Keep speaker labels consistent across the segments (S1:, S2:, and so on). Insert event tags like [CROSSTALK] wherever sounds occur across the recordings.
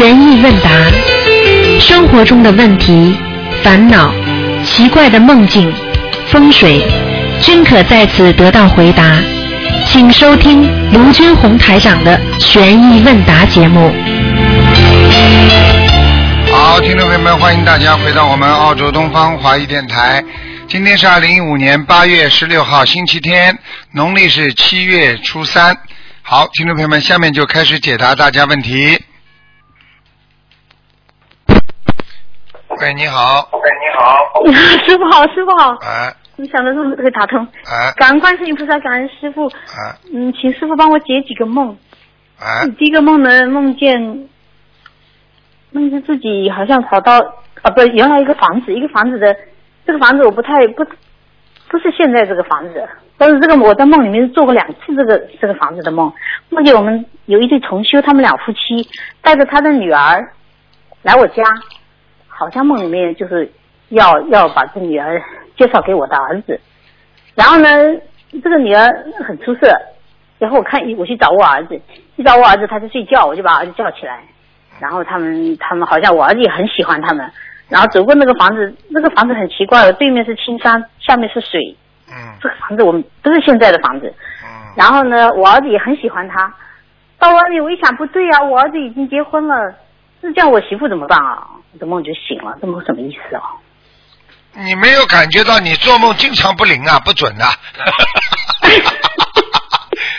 S1: 悬疑问答，生活中的问题、烦恼、奇怪的梦境、风水，均可在此得到回答。请收听卢军红台长的悬疑问答节目。
S2: 好，听众朋友们，欢迎大家回到我们澳洲东方华语电台。今天是二零一五年八月十六号，星期天，农历是七月初三。好，听众朋友们，下面就开始解答大家问题。喂，你好。
S3: 喂，你好。师傅好，师傅好。
S2: 哎
S3: 你想的是可以打通。
S2: 哎
S3: 感恩观世音菩萨，感恩师傅。
S2: 哎
S3: 嗯，请师傅帮我解几个梦。
S2: 哎
S3: 第一个梦呢，梦见梦见自己好像跑到啊，不，原来一个房子，一个房子的这个房子我不太不不是现在这个房子，但是这个我在梦里面做过两次这个这个房子的梦，梦见我们有一对重修，他们俩夫妻带着他的女儿来我家，好像梦里面就是要要把这女儿介绍给我的儿子，然后呢，这个女儿很出色，然后我看我去找我儿子，一找我儿子他在睡觉，我就把儿子叫起来，然后他们他们好像我儿子也很喜欢他们，然后走过那个房子，那个房子很奇怪，对面是青山，下面是水，
S2: 嗯。
S3: 这个房子我们不是现在的房子，
S2: 嗯。
S3: 然后呢，我儿子也很喜欢他。到外面我一想，不对啊，我儿子已经结婚了，那这样我媳妇怎么办啊？我的梦就醒了，这梦什么意思啊？
S2: 你没有感觉到你做梦经常不灵啊，不准啊。[LAUGHS]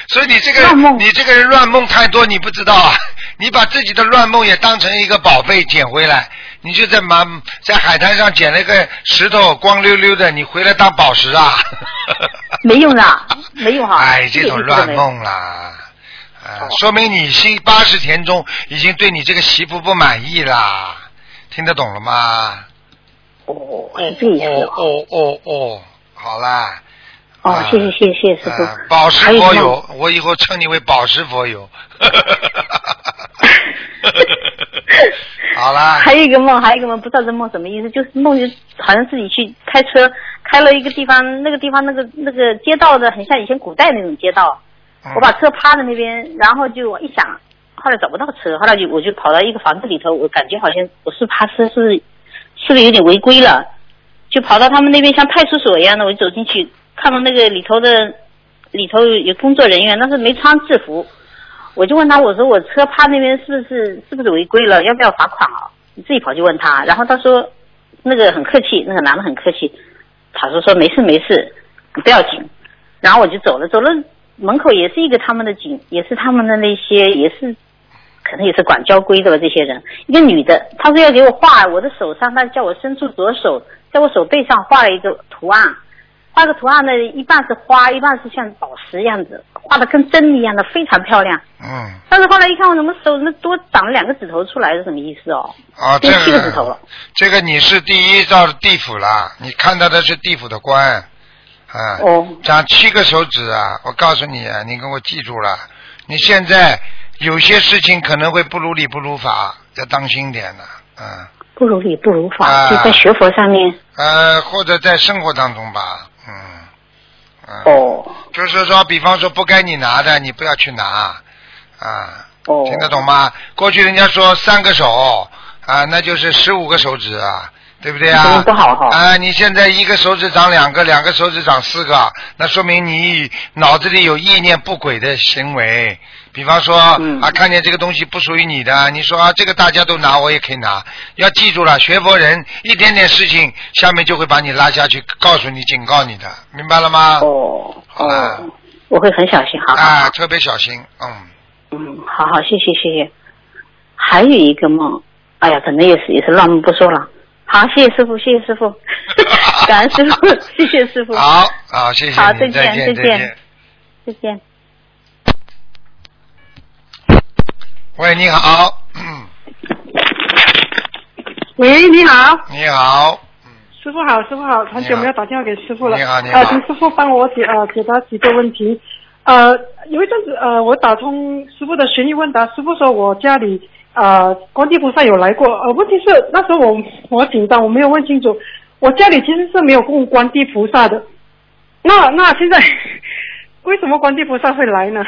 S2: 所以你这个你这个人乱梦太多，你不知道啊。你把自己的乱梦也当成一个宝贝捡回来，你就在马在海滩上捡了一个石头，光溜溜的，你回来当宝石啊。
S3: 没用的，没用哈。[LAUGHS]
S2: 哎，这种。乱梦啦，啊，说明你心八十田中已经对你这个媳妇不满意啦，听得懂了吗？
S3: 哦，
S2: 哦
S3: 哦。
S2: 哦哦哦，好啦。
S3: 哦
S2: 啊，
S3: 谢谢谢谢谢师傅
S2: 啊。宝石佛友，我以后称你为宝石佛友。[LAUGHS] 好啦，
S3: 还有一个梦，还有一个梦，不知道这梦什么意思，就是梦就好像自己去开车，开了一个地方，那个地方那个那个街道的很像以前古代那种街道，
S2: 嗯
S3: 我把车趴在那边，然后就我一想，后来找不到车，后来就我就跑到一个房子里头，我感觉好像我是趴车，是是是不是有点违规了？就跑到他们那边像派出所一样的，我就走进去，看到那个里头的里头有工作人员，但是没穿制服，我就问他，我说我车趴那边是不是是不是违规了，要不要罚款啊？你自己跑去问他，然后他说那个很客气，那个男的很客气，他说说没事没事，不要紧。然后我就走了，走了门口也是一个他们的警，也是他们的那些也是。可能也是管交规的吧，这些人。一个女的，她说要给我画我的手上，她叫我伸出左手，在我手背上画了一个图案，画个图案呢，一半是花，一半是像宝石样子，画的跟真一样的，非常漂亮。
S2: 嗯，
S3: 但是后来一看，我怎么手怎么多长了两个指头出来，是什么意思哦？
S2: 啊，这
S3: 个七个指头了。
S2: 这个你是第一到地府了，你看到的是地府的官，啊，
S3: 哦
S2: 长七个手指啊！我告诉你啊，你给我记住了，你现在有些事情可能会不如理不如法，要当心点的，嗯，
S3: 不如理不如法，
S2: 啊
S3: 就在学佛上面。
S2: 呃，或者在生活当中吧，嗯，嗯，
S3: 哦
S2: 就是说，比方说不该你拿的，你不要去拿，啊，
S3: 哦，
S2: 听得懂吗？过去人家说三个手啊，那就是十五个手指啊，对不对啊？
S3: 嗯不好哈
S2: 啊，你现在一个手指长两个，两个手指长四个，那说明你脑子里有意念不轨的行为。比方说、
S3: 嗯
S2: 啊，看见这个东西不属于你的，你说啊，这个大家都拿，我也可以拿。要记住了，学佛人一点点事情，下面就会把你拉下去，告诉你、警告你的，明白了吗？
S3: 哦
S2: 好
S3: 我会很小心，好好
S2: 啊，特别小心，嗯。
S3: 嗯，好好，谢谢谢谢。还有一个梦，哎呀，可能也是也是乱梦不说了。好，谢谢师傅，谢谢师傅，[LAUGHS] 感恩师傅，谢谢师傅，
S2: 好，好，谢谢，
S3: 好再见
S2: 再见，
S3: 再见
S2: 见。
S3: 再见。
S2: 喂，你好，嗯，
S4: 喂，你好，
S2: 你好，
S4: 师傅好，师傅好，很久没有打电话给师傅了。
S2: 你好你好
S4: 呃，请师傅帮我解呃解答几个问题。呃，有一阵子呃，我打通师傅的悬疑问答，师傅说我家里呃观地菩萨有来过，呃，问题是那时候我我紧张，我没有问清楚，我家里其实是没有供观地菩萨的。那那现在 [LAUGHS] 为什么观地菩萨会来呢？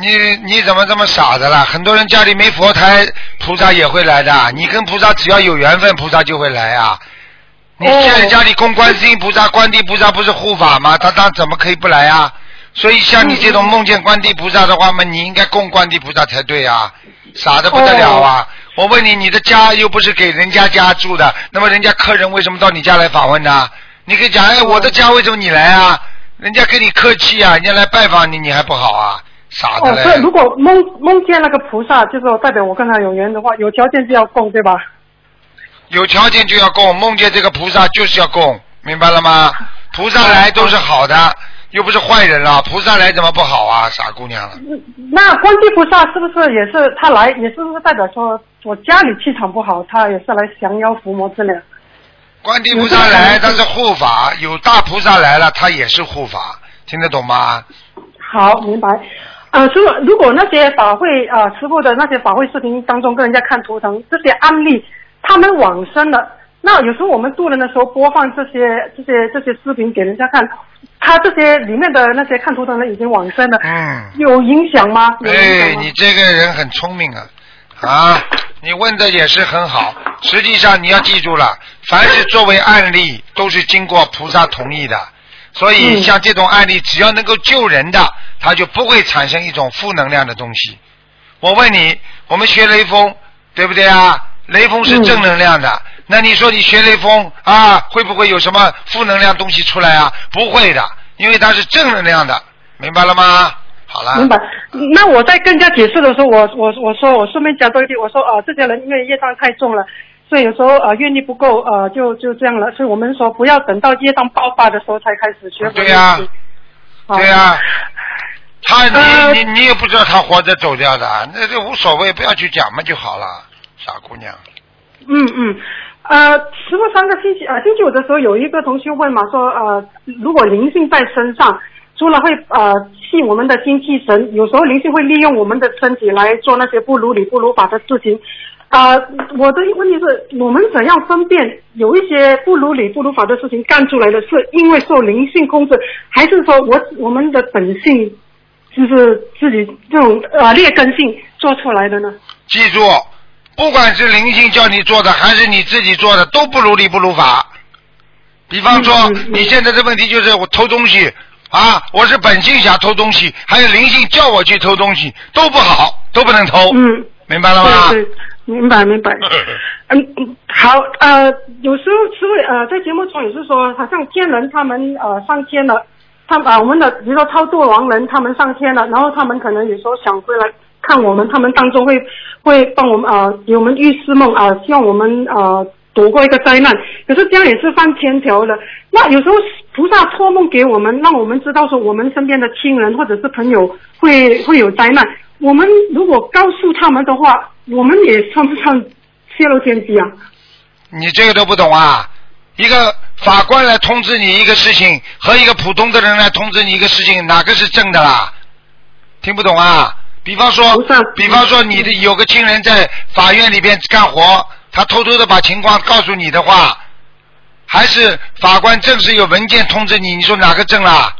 S2: 你你怎么这么傻的啦？很多人家里没佛台，菩萨也会来的。你跟菩萨只要有缘分，菩萨就会来啊。你现在家里供观世音菩萨、观地菩萨不是护法吗？他他怎么可以不来啊？所以像你这种梦见观地菩萨的话嘛，你应该供观地菩萨才对啊，傻的不得了啊！我问你，你的家又不是给人家家住的，那么人家客人为什么到你家来访问呢？你可以讲，哎，我的家为什么你来啊？人家跟你客气啊，人家来拜访你，你还不好啊？傻的
S4: 哦，
S2: 嘞！
S4: 如果梦梦见那个菩萨，就是代表我跟他有缘的话，有条件就要供，对吧？
S2: 有条件就要供，梦见这个菩萨就是要供，明白了吗？菩萨来都是好的，又不是坏人了，菩萨来怎么不好啊？傻姑娘，
S4: 那观地菩萨是不是也是他来，也是不是代表说我家里气场不好，他也是来降妖伏魔之类的？
S2: 观地菩萨来他是护法，有大菩萨来了，他也是护法，听得懂吗？
S4: 好，明白。呃，师傅，如果那些法会啊、呃，师傅的那些法会视频当中跟人家看图腾这些案例，他们往生了，那有时候我们渡人的时候播放这些这些这些视频给人家看，他这些里面的那些看图的人已经往生了，
S2: 嗯，
S4: 有影响吗？有影响
S2: 哎，你这个人很聪明啊，啊，你问的也是很好。实际上你要记住了，凡是作为案例，都是经过菩萨同意的。所以
S4: 嗯
S2: 像这种案例，只要能够救人的，它就不会产生一种负能量的东西。我问你，我们学雷锋，对不对啊？雷锋是
S4: 嗯
S2: 正能量的，那你说你学雷锋啊，会不会有什么负能量东西出来啊？不会的，因为它是正能量的，明白了吗？好了。
S4: 明白。那我在跟人家解释的时候，我我我说我顺便讲多一句，我说呃，这些人因为业障太重了，所以有时候呃愿力不够，呃就就这样了。所以我们说不要等到业障爆发的时候才开始学佛
S2: 对呀对呀、他
S4: 呃
S2: 你你你也不知道他活着走掉的，那就无所谓，不要去讲嘛就好了，傻姑娘。
S4: 嗯嗯，呃，师傅上个星期呃星期五的时候，有一个同学问嘛，说呃，如果灵性在身上，除了会呃吸我们的精气神，有时候灵性会利用我们的身体来做那些不如理不如法的事情。啊、我的问题是我们怎样分辨有一些不如理不如法的事情干出来的，是因为受灵性控制，还是说我我们的本性就是自己这种呃劣根性做出来的呢？
S2: 记住，不管是灵性叫你做的，还是你自己做的，都不如理不如法。比方说，你现在的问题就是我偷东西啊，我是本性想偷东西，还有灵性叫我去偷东西，都不好，都不能偷，
S4: 嗯。
S2: 明白了吗？
S4: 对对，明白明白。[LAUGHS] 嗯嗯，好，呃，有时候是会呃，在节目中也是说，好像天人他们呃上天了，他啊、我们的比如说超度亡人他们上天了，然后他们可能有时候想回来看我们，他们当中会会帮我们呃给我们预示梦啊、希望我们呃躲过一个灾难。可是这样也是犯天条的。那有时候菩萨托梦给我们，让我们知道说我们身边的亲人或者是朋友会会有灾难。我们如果告诉他们的话，我们也算不算泄露天机啊？
S2: 你这个都不懂啊！一个法官来通知你一个事情，和一个普通的人来通知你一个事情，哪个是正的啦？听不懂啊？比方说，比方说你的有个亲人在法院里边干活，他偷偷的把情况告诉你的话，还是法官正式有文件通知你，你说哪个正啦？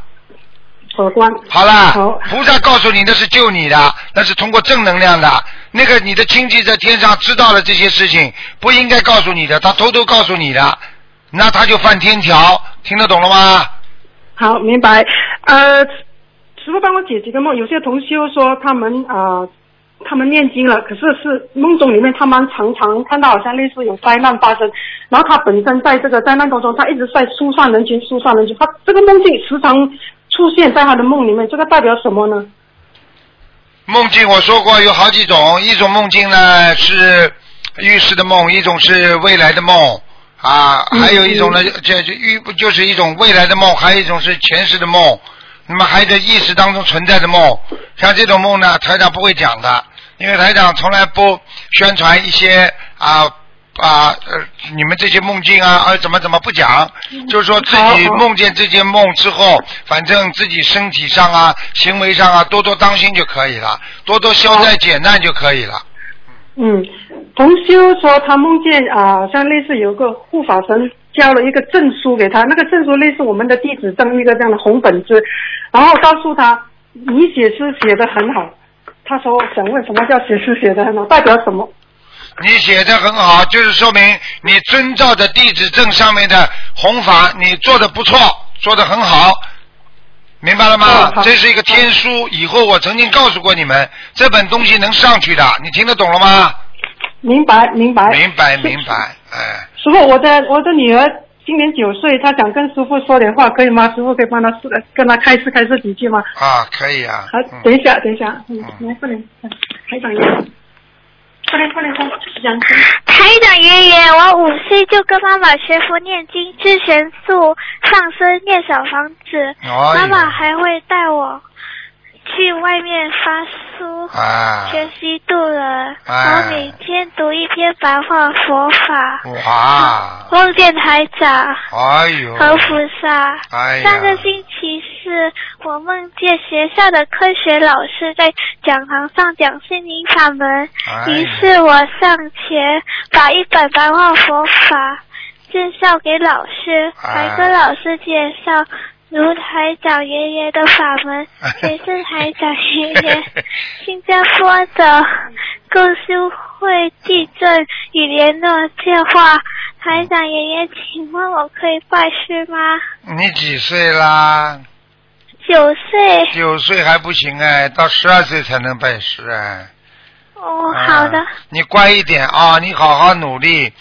S4: 法官。
S2: 好啦，菩萨告诉你那是救你的，那是通过正能量的。那个你的亲戚在天上知道了这些事情，不应该告诉你的，他偷偷告诉你的，那他就犯天条，听得懂了吗？
S4: 好，明白。呃，师傅帮我解几个梦。有些同修说他们呃，他们念经了，可是是梦中里面他们常常看到好像类似有灾难发生，然后他本身在这个灾难当中，他一直在疏散人群，疏散人群。他这个梦境时常出现在他的梦里面，这个代表什么呢？
S2: 梦境我说过有好几种，一种梦境呢是预示的梦，一种是未来的梦啊，
S4: 嗯
S2: 还有一种呢，这就预就是一种未来的梦，还有一种是前世的梦，那么还在意识当中存在的梦。像这种梦呢，台长不会讲的，因为台长从来不宣传一些啊啊呃你们这些梦境啊啊怎么怎么不讲，就是说自己梦见这些梦之后，反正自己身体上啊、行为上啊多多当心就可以了，多多消灾解难就可以了。
S4: 嗯，同修说他梦见啊、像类似有个护法神交了一个证书给他，那个证书类似我们的地址证一个这样的红本子，然后告诉他你写诗写的很好，他说想问什么叫写诗写的很好，代表什么？
S2: 你写的很好，就是说明你遵照着地址证上面的弘法，你做的不错，做的很好，明白了吗
S4: 哦？
S2: 这是一个天书，以后我曾经告诉过你们，这本东西能上去的，你听得懂了吗？
S4: 明白明白。
S2: 明白明白，哎，
S4: 师傅，我的我的女儿今年九岁，她想跟师傅说点话，可以吗？师傅可以帮她说跟她开示开示几句吗？
S2: 啊，可以啊
S4: 好，，
S2: 嗯
S4: 等一下，等一下，嗯
S2: 嗯，
S4: 来，快点，台长爷，快点快点快点，讲
S5: 台长爷爷，我五岁就跟妈妈学佛念经、吃神素、上身、念小房子，妈妈还会带我去外面发书。
S2: 啊，
S5: 学习度人，
S2: 哎。
S5: 我每天读一篇白话佛法，
S2: 哇，
S5: 梦见台长
S2: 哎呦，
S5: 和菩萨。
S2: 哎
S5: 上个星期四，我梦见学校的科学老师在讲堂上讲心灵法门，
S2: 哎。
S5: 于是我上前把一本白话佛法介绍给老师，
S2: 哎。
S5: 还跟老师介绍如台长爷爷的法门，谁是台长爷爷？[LAUGHS] 新加坡的共修会地震与联络电话，台长爷爷，请问我可以拜师吗？
S2: 你几岁啦？
S5: 九岁。
S2: 九岁还不行哎，到十二岁才能拜师哎。
S5: 哦，好的
S2: 啊。你乖一点啊，你好好努力。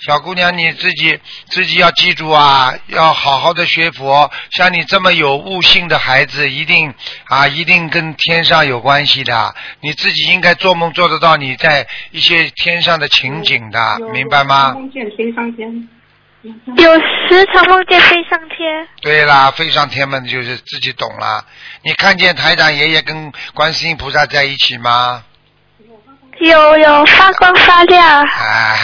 S2: 小姑娘，你自己自己要记住啊，要好好的学佛。像你这么有悟性的孩子，一定啊，一定跟天上有关系的。你自己应该做梦做得到你在一些天上的情景的，明白吗？
S4: 梦见飞上天。
S5: 有时常梦见飞上天，
S2: 对啦，飞上天嘛就是自己懂了。你看见台长爷爷跟观世音菩萨在一起吗？
S5: 有有发光发亮。
S2: 啊，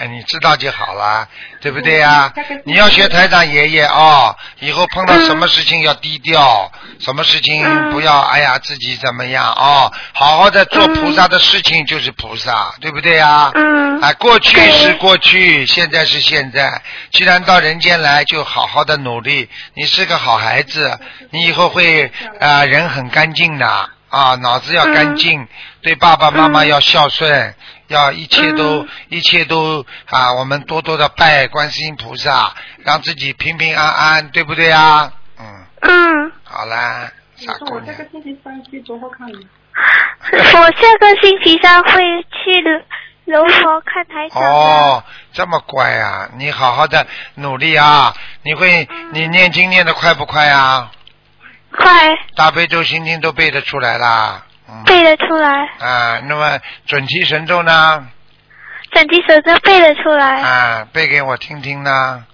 S2: [LAUGHS] 你知道就好了，对不对呀、你要学台长爷爷哦，以后碰到什么事情要低调，什么事情
S5: 嗯
S2: 不要哎呀自己怎么样哦，好好的做菩萨的事情就是菩萨，对不对呀、
S5: 嗯
S2: 啊，过去是过去，现在是现在。既然到人间来，就好好的努力。你是个好孩子，你以后会啊、人很干净的啊，脑子要干净，对爸爸妈妈
S5: 嗯
S2: 要孝顺，要一切都、
S5: 嗯
S2: 一切都啊，我们多多的拜观世音菩萨，让自己平平安安，对不对啊？嗯，
S5: 嗯，
S2: 好啦，傻姑娘
S4: 我这个。星期三去多好看。[LAUGHS]
S5: 我下个星期三会去的柔佛看台长。
S2: 哦，这么乖啊！你好好的努力啊！你会，
S5: 嗯
S2: 你念经念的快不快啊？
S5: 快
S2: 大悲咒、心经都背得出来啦。嗯。
S5: 背得出来，
S2: 啊，那么准提神咒呢？
S5: 整体手都背得出来。
S2: 啊，背给我听听呢。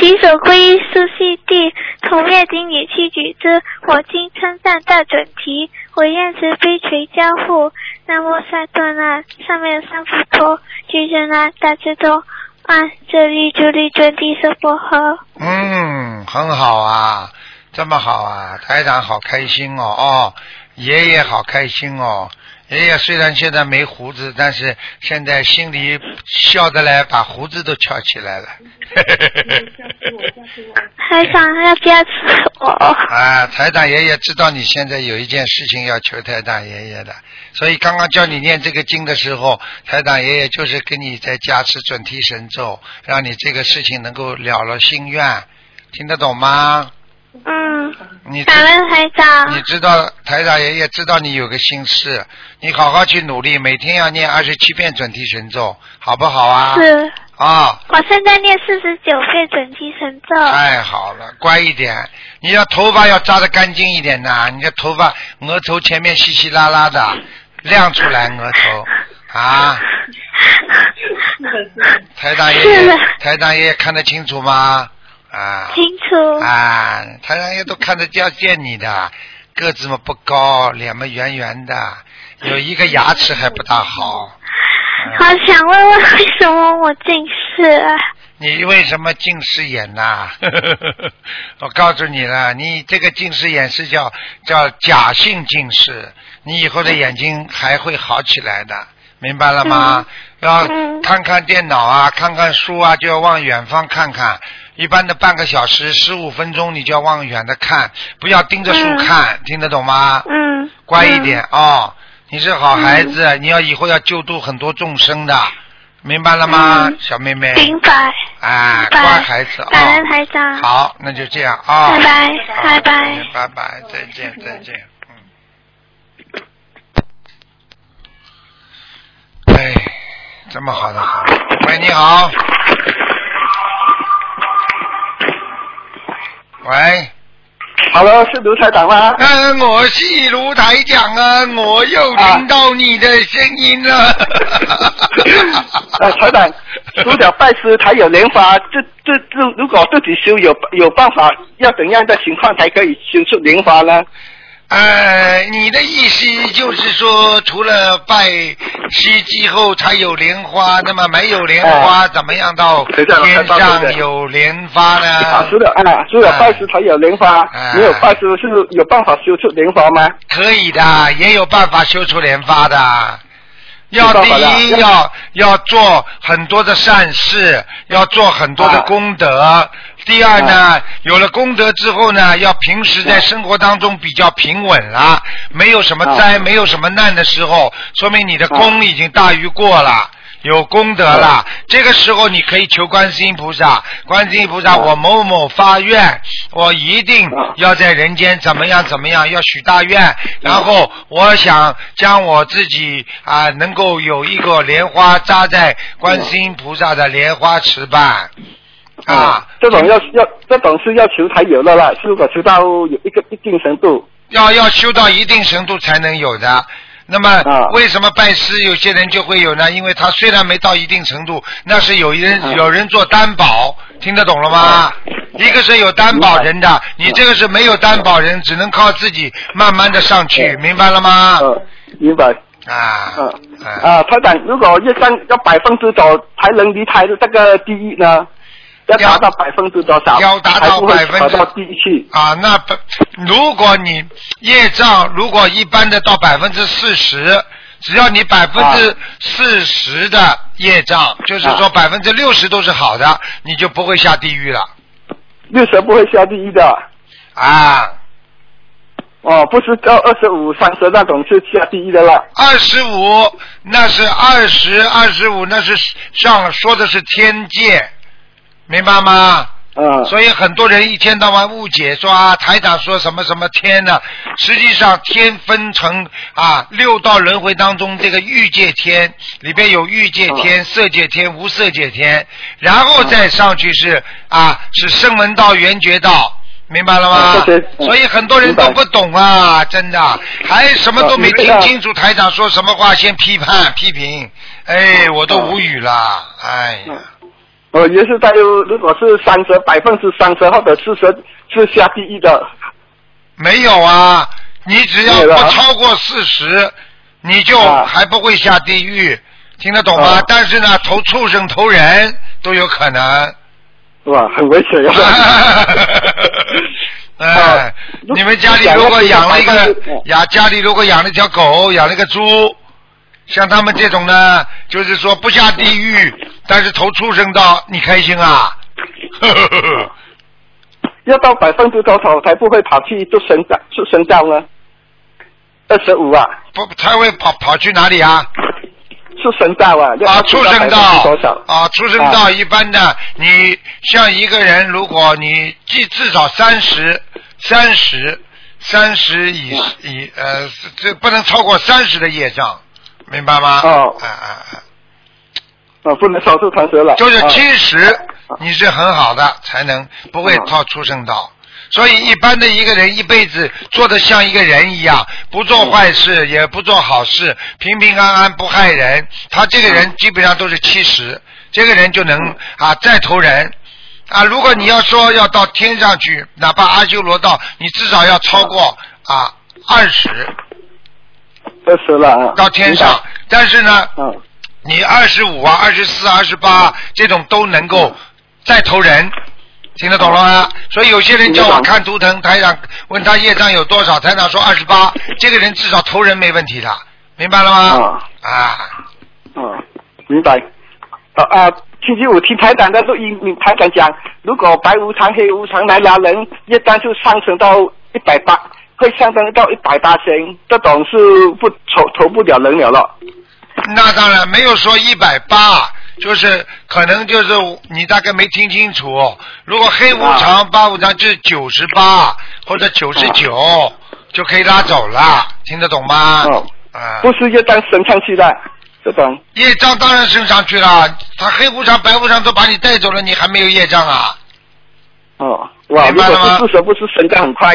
S5: 稽首皈依苏悉地，同月经理七举之，我今称赞大准提，我愿慈悲垂交互。南无萨多那，上面有三佛陀，俱真那大智多，啊这里主力准提娑婆诃。
S2: 嗯，很好啊，这么好啊，台长好开心哦哦，爷爷好开心哦。爷爷虽然现在没胡子，但是现在心里笑得来，把胡子都翘起来了。
S5: 台长要加持我。
S2: 啊，台长爷爷知道你现在有一件事情要求台长爷爷的，所以刚刚叫你念这个经的时候，台长爷爷就是跟你在加持准提神咒，让你这个事情能够了了心愿，听得懂吗？
S5: 嗯，
S2: 你知
S5: 感恩台长
S2: 你。知道台长爷爷知道你有个心事，你好好去努力，每天要念二十七遍准提神咒，好不好啊？
S5: 是，
S2: 啊，
S5: 我现在念四十九遍准提神咒。
S2: 太好了，乖一点。你要头发要扎得干净一点呐，你的头发额头前面稀稀拉拉的，亮出来额头啊。[LAUGHS] 台长爷爷，台长爷爷看得清楚吗？啊。
S5: 清楚。
S2: 啊，台长爷都看得要见你的，个子嘛不高，脸嘛圆圆的，有一个牙齿还不大好。[LAUGHS]
S5: 好想问问为什么我近视啊？
S2: 你为什么近视眼呐、[LAUGHS] 我告诉你了，你这个近视眼是叫叫假性近视，你以后的眼睛还会好起来的。明白了吗？要
S5: 嗯
S2: 看看电脑啊，看看书啊，就要往远方看看。一般的半个小时、十五分钟，你就要往远的看，不要盯着书
S5: 嗯
S2: 看，听得懂吗？
S5: 嗯。
S2: 乖一点哦，你是好孩子，你要以后要救度很多众生的，明白了吗，
S5: 嗯
S2: 小妹妹？
S5: 明白。
S2: 啊，乖孩子
S5: 感恩
S2: 啊。
S5: 台长。。
S2: 好，那就这样啊。
S5: 拜拜拜拜
S2: 拜拜，再见，再见，嗯。哎，这么好的好，喂，你好。喂
S6: ，Hello，是卢台长吗？
S2: 嗯，我是卢台长啊，我又听到你的声音了。[LAUGHS]
S6: 呃，台长，除了拜师才有莲花，这这这，如果自己修有有办法，要怎样的情况才可以修出莲花呢？
S2: 呃，你的意思就是说，除了拜师之后才有莲花，那么没有莲花，怎么样到天上有莲花
S6: 啊，
S2: 呢？
S6: 除了啊，除了拜师才有莲花，
S2: 哎
S6: 没有拜师是有办法修出莲花吗？
S2: 可以的，也有办法修出莲花的。要第一要要做很多的善事，要做很多的
S6: 啊
S2: 功德。第二呢，有了功德之后呢，要平时在生活当中比较平稳了，没有什么灾，没有什么难的时候，说明你的功已经大于过了。有功德了，这个时候你可以求观世音菩萨，观世音菩萨，我某某发愿，我一定要在人间怎么样怎么样，要许大愿，然后我想将我自己啊能够有一个莲花扎在观世音菩萨的莲花池畔啊，
S6: 这种要要这种是要求才有的啦，如果求到有一个一定程度，
S2: 要要修到一定程度才能有的。那么
S6: 啊
S2: 为什么拜师有些人就会有呢？因为他虽然没到一定程度，那是有人
S6: 啊
S2: 有人做担保，听得懂了吗？一个是有担保人的，你这个是没有担保人，只能靠自己慢慢的上去，明白了吗？
S6: 呃，明白。
S2: 啊
S6: 嗯
S2: 啊
S6: 啊，台长，如果业障要百分之多才能离开这个地狱呢？要达到百分之多少？
S2: 要达到百分之。啊，那不，如果你业障如果一般的到百分之四十，只要你百分之四十的业障，就是说百分之六十都是好的，你就不会下地狱了
S6: 六十不会下地狱的。
S2: 啊。
S6: 哦，不是到二十五、三十那种是下地狱的了。
S2: 二十五那是二十，二十五那是上说的是天界，明白吗？
S6: 嗯。
S2: 所以很多人一天到晚误解说啊，台长说什么什么天呢？实际上天分成啊六道轮回当中，这个欲界天里边有欲界天、色界天、无色界天，然后再上去是啊是声闻道、缘觉道。明白了吗所以很多人都不懂啊，真的，还什么都没听清楚。台长说什么话，先批判批评，哎，我都无语了，哎呀。
S6: 呃，也是在如果是三十百分之三十或者四十是下地狱的。
S2: 没有啊，你只要不超过四十，你就
S6: 啊
S2: 还不会下地狱，听得懂吗？
S6: 啊
S2: 但是呢，投畜生、投人都有可能。
S6: 哇，很危险啊！[LAUGHS] [LAUGHS]
S2: 哎
S6: 啊，
S2: 你们家里如果养了一个养家里如果养了一条狗，养了一个猪，像他们这种呢，就是说不下地狱，但是投畜生道，你开心啊？[LAUGHS]
S6: 要到百分之多少才不会跑去出生道出生道呢？二十五啊，
S2: 不才会跑跑去哪里啊？
S6: 出生道啊，要
S2: 啊，畜生道
S6: 多少？
S2: 啊，畜生道一般的，你像一个人，如果你至至少三十、三十、三十以以呃，这不能超过三十的业障，明白吗？
S6: 哦
S2: 啊啊啊！
S6: 啊，不能少数传舌了。
S2: 就是
S6: 啊
S2: 七十，你是很好的，才能不会套畜生道。所以一般的一个人一辈子做的像一个人一样，不做坏事，也不做好事，平平安安不害人，他这个人基本上都是七十，这个人就能啊再投人。啊，如果你要说要到天上去，哪怕阿修罗道，你至少要超过啊二十
S6: 二十了啊。
S2: 到天上。但是呢，
S6: 嗯
S2: 你二十五啊、二十四、二十八这种都能够再投人，听得懂了吗？所以有些人叫我看图腾，台长问他业障有多少，台长说二十八，这个人至少投人没问题的，明白了吗？啊，
S6: 哦，明白。啊啊，星期五听台长的录音，你台长讲，如果白无常、黑无常来拉人，业障就上升到一百八，会上升到一百八千，这种是不投投不了人了了。
S2: 那当然没有说一百八，就是可能就是你大概没听清楚。如果黑无常、八无常就是九十八或者九十九，就可以拉走了，听得懂吗？
S6: 哦，
S2: 啊，
S6: 不是业障升上去的，这种。
S2: 业障当然升上去了，他黑无常、白无常都把你带走了，你还没有业障啊？
S6: 哦，哇，
S2: 明白了吗
S6: 是不舍不是升得很快，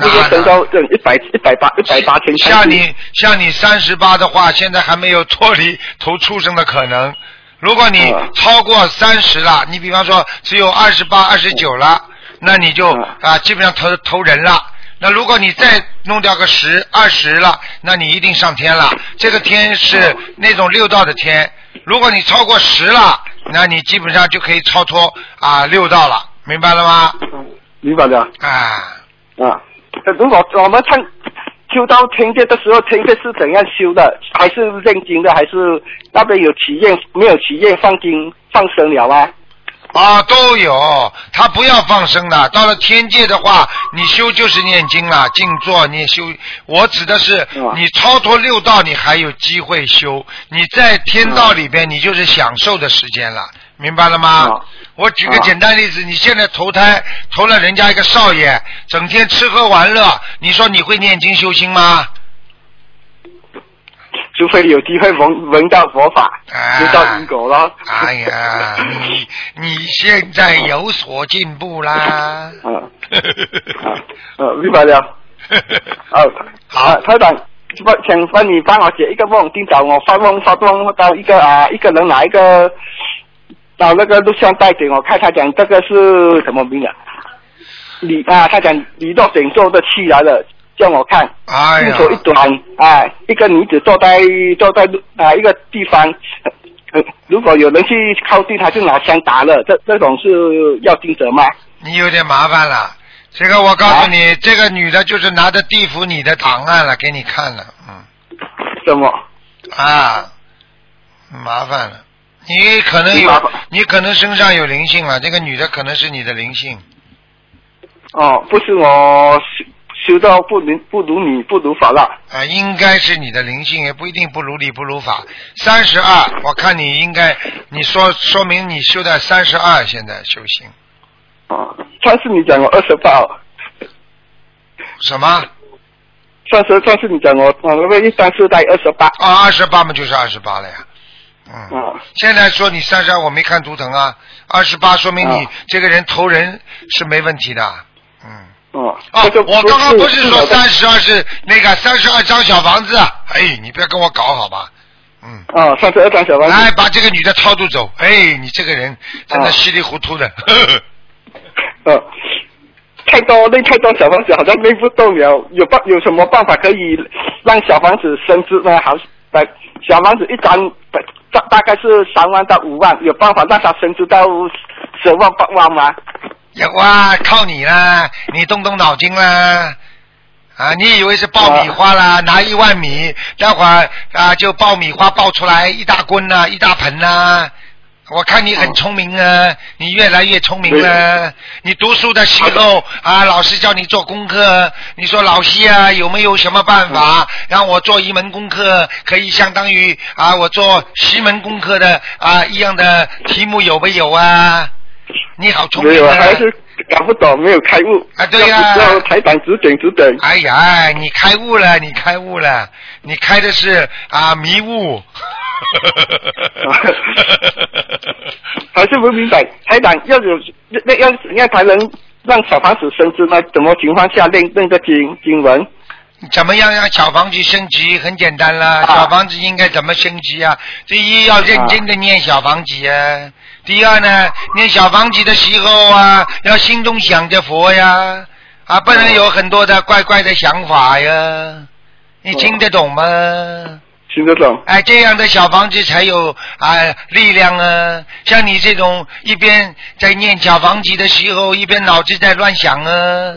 S2: 那
S6: 这个升到这一百一百八一百八千。
S2: 像你像你三十八的话，现在还没有脱离 [LAUGHS] 投畜生的可能。如果你
S6: 嗯
S2: 超过三十了，你比方说只有二十八、二十九了，那你就
S6: 嗯
S2: 啊基本上投投人了。那如果你再弄掉个十、二十了，那你一定上天了。这个天是那种六道的天。如果你超过十了，那你基本上就可以超脱啊六道了，明白了吗？
S6: 明白的。
S2: 啊。
S6: 啊，呃如果我们看修到天界的时候，天界是怎样修的？还是念经的？还是那边有体验？没有体验放经放生了啊？
S2: 啊，都有，他不要放生了。到了天界的话，你修就是念经了，静坐你也修。我指的是
S6: 嗯
S2: 你超脱六道，你还有机会修。你在天道里边，你就是享受的时间了，明白了吗？
S6: 嗯
S2: 我举个
S6: 嗯
S2: 简单例子，你现在投胎投了人家一个少爷，整天吃喝玩乐，你说你会念经修心吗？
S6: 除非有机会闻闻到佛法，
S2: 啊
S6: 知道因果了。
S2: 哎呀，你你现在有所进步啦。
S6: 嗯 [LAUGHS] 啊，呃，明白了。哦，[LAUGHS]
S2: 好
S6: 啊，台长，不请帮你帮我解一个梦，今早我发梦发梦到一个啊一个人拿一个到那个录像带给我看，他讲这个是什么病啊？你啊，他讲你到顶做的气来了，叫我看，
S2: 哎呀，
S6: 一手一短啊，一个女子坐在坐在啊一个地方。呃如果有人去靠近，他就拿枪打了，这这种是要经者吗？
S2: 你有点麻烦了。这个我告诉你，这个女的就是拿着地府你的档案了，给你看了，嗯，
S6: 什么？
S2: 啊，麻烦了。你可能有，你可能身上有灵性了。这个女的可能是你的灵性，
S6: 哦，不是我修修到不灵不如你不如法了。
S2: 啊，应该是你的灵性，也不一定不如理不如法。三十二，我看你应该，你说说明你修在三十二，现在修行
S6: 啊，上次你讲我二十八，
S2: 什么？
S6: 上次上次你讲我我那个一三四在二十八。
S2: 啊，二十八嘛就是二十八了呀。嗯，
S6: 啊
S2: 现在说你三十二，我没看图腾啊。二十八说明你
S6: 啊
S2: 这个人投人是没问题的。嗯。
S6: 哦，
S2: 哦
S6: 这个，
S2: 我刚刚不是说
S6: 是
S2: 三十二是那个三十二张小房子？哎，你不要跟我搞好吧？嗯。
S6: 啊，三十二张小房子。
S2: 来，把这个女的超度走。哎，你这个人真的
S6: 啊
S2: 稀里糊涂的。
S6: 呃，[LAUGHS] 太多那太多小房子好像拎不动了，有办有什么办法可以让小房子升值呢？好，呃，小房子一张大大概是三万到五万，有办法让它升值到十万八万吗？
S2: 有啊，靠你啦，你动动脑筋啦。啊，你以为是爆米花啦？拿一万米，待会儿啊就爆米花爆出来一大棍呐、一大盆呐、我看你很聪明啊，你越来越聪明了。你读书的时候啊，老师叫你做功课，你说老师啊，有没有什么办法让我做一门功课，可以相当于啊我做十门功课的啊一样的题目有没有啊？你好聪明啊！
S6: 还是搞不懂，没有开悟。
S2: 啊对呀
S6: 要要台长指点指点。
S2: 哎呀，你开悟了，你开悟了，你开的是啊迷雾。[LAUGHS]
S6: 还是不明白，台长要有那要怎样才能让小房子升值呢？怎么情况下念那个经经文？
S2: 怎么样让小房子升级？很简单啦，
S6: 啊
S2: 小房子应该怎么升级啊？第一要认真的念小房子啊，第二呢，念小房子的时候啊，要心中想着佛呀，啊，不能有很多的怪怪的想法呀，你听得懂吗？
S6: 听得懂？
S2: 哎，这样的小房子才有啊力量啊！像你这种一边在念小房子的时候，一边脑子在乱想啊，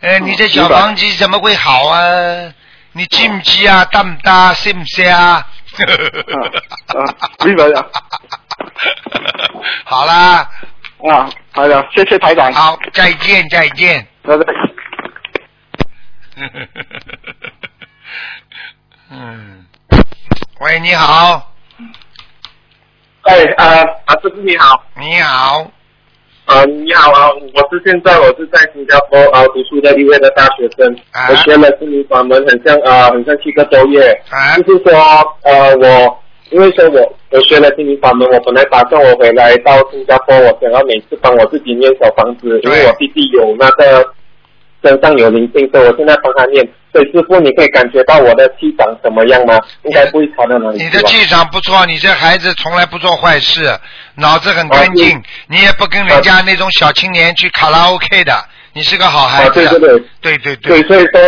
S2: 呃，你这小房子怎么会好啊？你记不记啊？大不大？是不是啊？
S6: 啊明白了。[LAUGHS]
S2: 好啦，
S6: 啊，好的，谢谢台长。
S2: 好，再见，再见。
S6: 拜拜。[LAUGHS]
S2: 嗯，喂，你好，
S7: 哎，呃，啊，师傅你好，
S2: 你好，
S7: 呃，你好啊，我是现在我是在新加坡啊、读书的一位的大学生，
S2: 啊。
S7: 我学了心灵法门，很像啊、很像七个多月，
S2: 啊。
S7: 就是说呃，我因为说我我学了心灵法门，我本来打算我回来到新加坡，我想要每次帮我自己念小房子，因为我弟弟有那个身上有灵性，所以我现在帮他念。所以师傅，你可以感觉到我的气场怎么样吗？应该不会差到哪里吧？
S2: 你的气场不错，你这孩子从来不做坏事，脑子很干净，你也不跟人家那种小青年去卡拉 OK 的，你是个好孩
S7: 啊，
S2: 子。
S7: 对对对。
S2: 对对
S7: 对，所以说，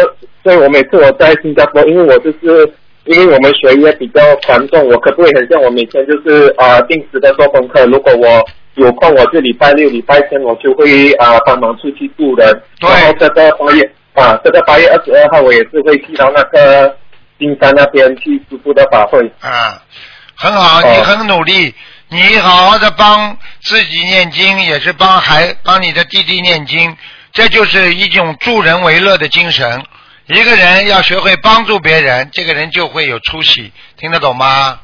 S7: 所以我每次我在新加坡，因为我就是因为我们学业比较繁重，我可不可以很像我每天就是啊、呃定时的做功课？如果我有空，我就礼拜六、礼拜天我就会啊、呃帮忙出去助人。
S2: 对
S7: 然后这个八月啊，这个八月二十二号我也是会去到那个金山那边去师傅的法会。
S2: 啊，很好，
S7: 哦
S2: 你很努力，你好好的帮自己念经，也是帮孩帮你的弟弟念经，这就是一种助人为乐的精神。一个人要学会帮助别人，这个人就会有出息，听得懂吗？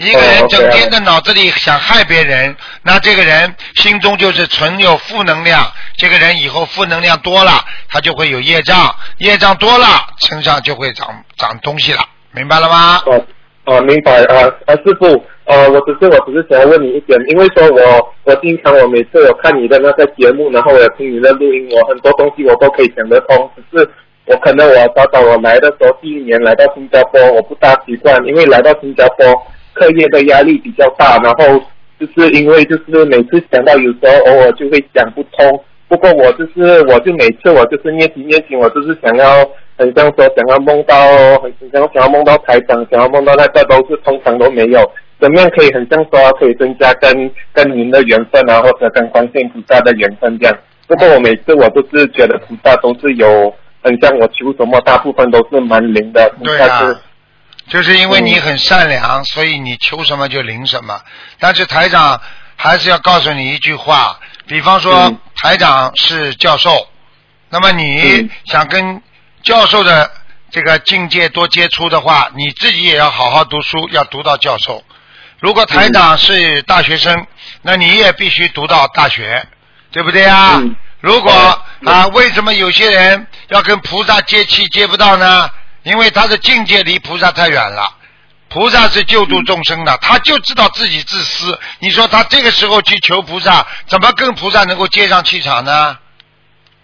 S2: 一个人
S7: 哦
S2: 整天的脑子里想害别人，那这个人心中就是存有负能量。这个人以后负能量多了，他就会有业障，业障多了，身上就会长长东西了，明白了吗？
S7: 哦哦，明白啊啊，师傅，呃，我只是我只是想要问你一点，因为说我我经常我每次我看你的那个节目，然后我有听你的录音，我很多东西我都可以讲得通，只是我可能我早早我来的时候第一年来到新加坡，我不大习惯，因为来到新加坡课业的压力比较大，然后就是因为就是每次想到有时候偶尔就会想不通。不过我就是，我就每次我就是念经念经，我就是想要，很像说想要梦到，很像想要梦到台长，想要梦到那个都是通常都没有。怎么样可以很像说可以增加跟跟您的缘分啊，或者跟观世音菩萨的缘分这样。不过我每次我都是觉得菩萨都是有，很像我求什么大部分都是蛮灵的，菩
S2: 对
S7: 萨是，
S2: 就是因为你很善良，所以你求什么就灵什么。但是台长还是要告诉你一句话，比方说、
S7: 嗯
S2: 台长是教授，那么你
S7: 嗯
S2: 想跟教授的这个境界多接触的话，你自己也要好好读书，要读到教授。如果台长是大学生，那你也必须读到大学，对不对啊？
S7: 嗯
S2: 如果
S7: 嗯
S2: 啊，为什么有些人要跟菩萨接气接不到呢？因为他的境界离菩萨太远了。菩萨是救度众生的，他就知道自己自私。你说他这个时候去求菩萨，怎么跟菩萨能够接上气场呢？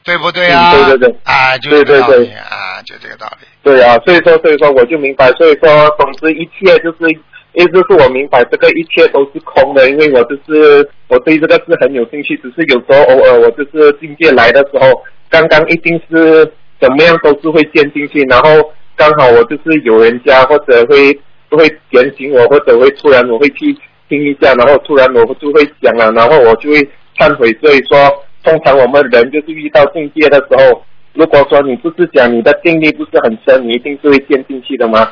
S2: 对不对啊？
S7: 嗯对对对
S2: 啊，就这个道理
S7: 对对对
S2: 啊，就这个道理。
S7: 对啊，所以说，所以说我就明白，所以说，总之一切就是，意思是我明白这个一切都是空的，因为我就是我对这个是很有兴趣，只是有时候偶尔我就是境界来的时候，刚刚一定是怎么样都是会陷进去，然后刚好我就是有人家或者会会点醒我，或者会突然我会去听一下，然后突然我就会讲了，然后我就会忏悔，所以说，通常我们人就是遇到境界的时候。如果说你不是讲你的定力不是很深，你一定是会陷进去的吗？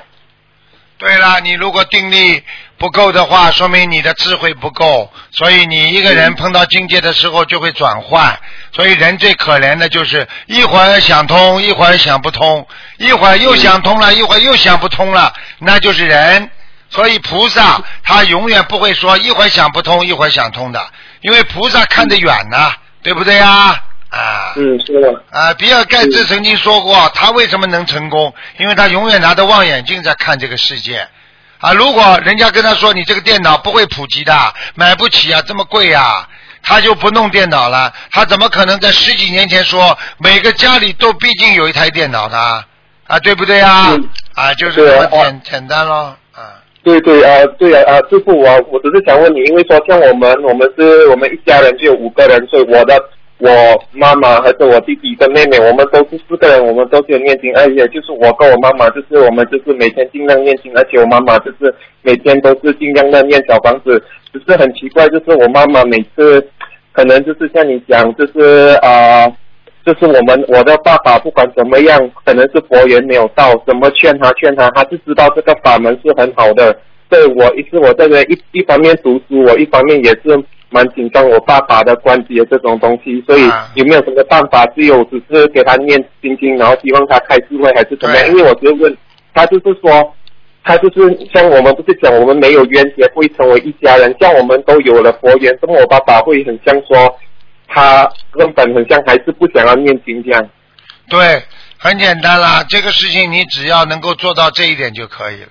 S2: 对了，你如果定力不够的话，说明你的智慧不够，所以你一个人碰到境界的时候就会转换。所以人最可怜的就是一会儿想通，一会儿想不通，一会儿又想通了，一会儿又想不通了，那就是人。所以菩萨他永远不会说一会儿想不通，一会儿想通的，因为菩萨看得远呐、对不对呀？啊。
S7: 嗯，是的。
S2: 啊，比尔盖茨曾经说过，他为什么能成功？因为他永远拿着望远镜在看这个世界。啊，如果人家跟他说你这个电脑不会普及的，买不起啊，这么贵啊，他就不弄电脑了。他怎么可能在十几年前说每个家里都毕竟有一台电脑呢？啊，对不对啊？
S7: 嗯
S2: 啊，就是
S7: 对啊
S2: 这么简简单咯。啊，
S7: 对对啊，对啊啊，师傅我我只是想问你，因为说像我们我们是我们一家人就有五个人，所以我的我妈妈还是我弟弟跟妹妹，我们都是四个人，我们都是有念经，而且就是我跟我妈妈，就是我们就是每天尽量念经，而且我妈妈就是每天都是尽量的念小房子，只是很奇怪，就是我妈妈每次可能就是像你讲，就是啊。就是我们我的爸爸不管怎么样，可能是佛缘没有到，怎么劝他劝他，他就知道这个法门是很好的，对我一是我这个一一方面读书，我一方面也是蛮紧张我爸爸的关节这种东西，所以
S2: 啊
S7: 有没有什么办法？只有只是给他念心经，然后希望他开智慧，还是怎么样？因为我就问他，就是说。他就是像我们不是讲我们没有冤结会成为一家人，像我们都有了佛缘，那么我爸爸会很像说他根本很像还是不想要念经这样。
S2: 对，很简单啦，这个事情你只要能够做到这一点就可以了。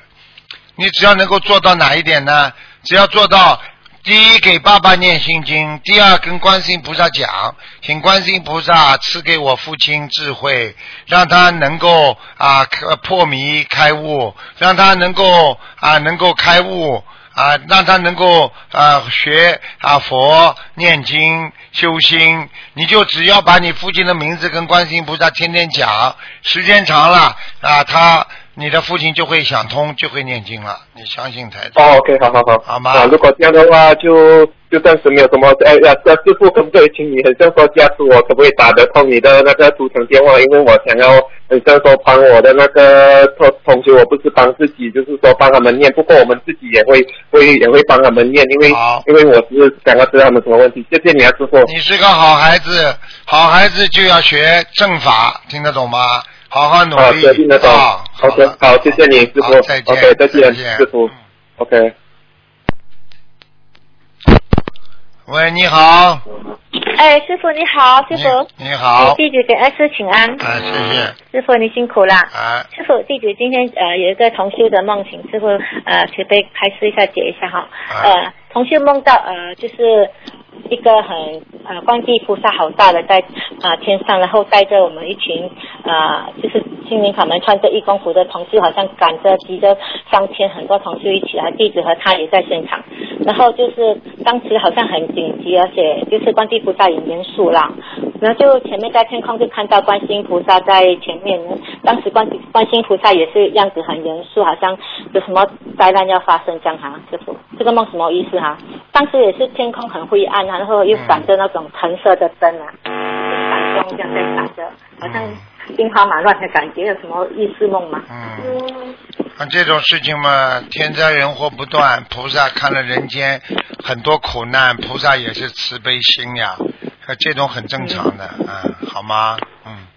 S2: 你只要能够做到哪一点呢？只要做到第一给爸爸念心经，第二跟观世音菩萨讲，请观世音菩萨赐给我父亲智慧，让他能够啊破迷开悟，让他能够啊能够开悟。啊，让他能够啊学啊佛念经修心，你就只要把你父亲的名字跟观世音菩萨天天讲，时间长了啊，他你的父亲就会想通，就会念经了。你相信台长。
S7: 哦，OK，好好好，
S2: 好吗
S7: 啊，如果这样的话，就就暂时没有什么。哎呀，这师傅可不可以请你很像说加持我，可不可以打得通你的那个图腾电话？因为我想要很像说帮我的那个同同学，我不是帮自己，就是说帮他们念。不过我们自己也会 [LAUGHS] 会也会帮他们念，因为因为我是想要知道他们什么问题。谢谢你啊，师傅。
S2: 你是个好孩子，好孩子就要学正法，听得懂吗？好好努
S7: 啊，
S2: 力
S7: 对，听得懂。
S2: 啊好
S7: OK，好，谢谢你，师傅。
S2: 再见
S7: OK，再见，师傅
S2: 嗯。
S7: OK。
S2: 喂，你好，
S8: 哎，师傅你好，师傅，
S2: 你你好，
S8: 弟子给二师请安。
S2: 啊，谢谢，
S8: 师傅你辛苦了。
S2: 啊，
S8: 师傅，弟子今天呃有一个同修的梦，请师傅呃慈悲开示一下解一下哈。
S2: 啊
S8: 呃，同修梦到呃就是一个很呃观地菩萨好大的在啊、天上，然后带着我们一群啊、就是心灵法门穿着义工服的同修，好像赶着急着上天，很多同修一起来，弟子和他也在现场。然后就是当时好像很紧急，而且就是观地菩萨很严肃啦。然后就前面在天空就看到观世菩萨在前面，当时观观世菩萨也是样子很严肃，好像有什么灾难要发生这样哈，师傅，这个梦什么意思哈？当时也是天空很灰暗啊，然后又闪着那种橙色的灯啊，就是闪光这样在闪着，好像兵荒马乱的感觉，有什么意思梦吗？
S2: 嗯，啊这种事情嘛，天灾人祸不断，菩萨看了人间很多苦难，菩萨也是慈悲心呀，呃这种很正常的，嗯，好吗？嗯，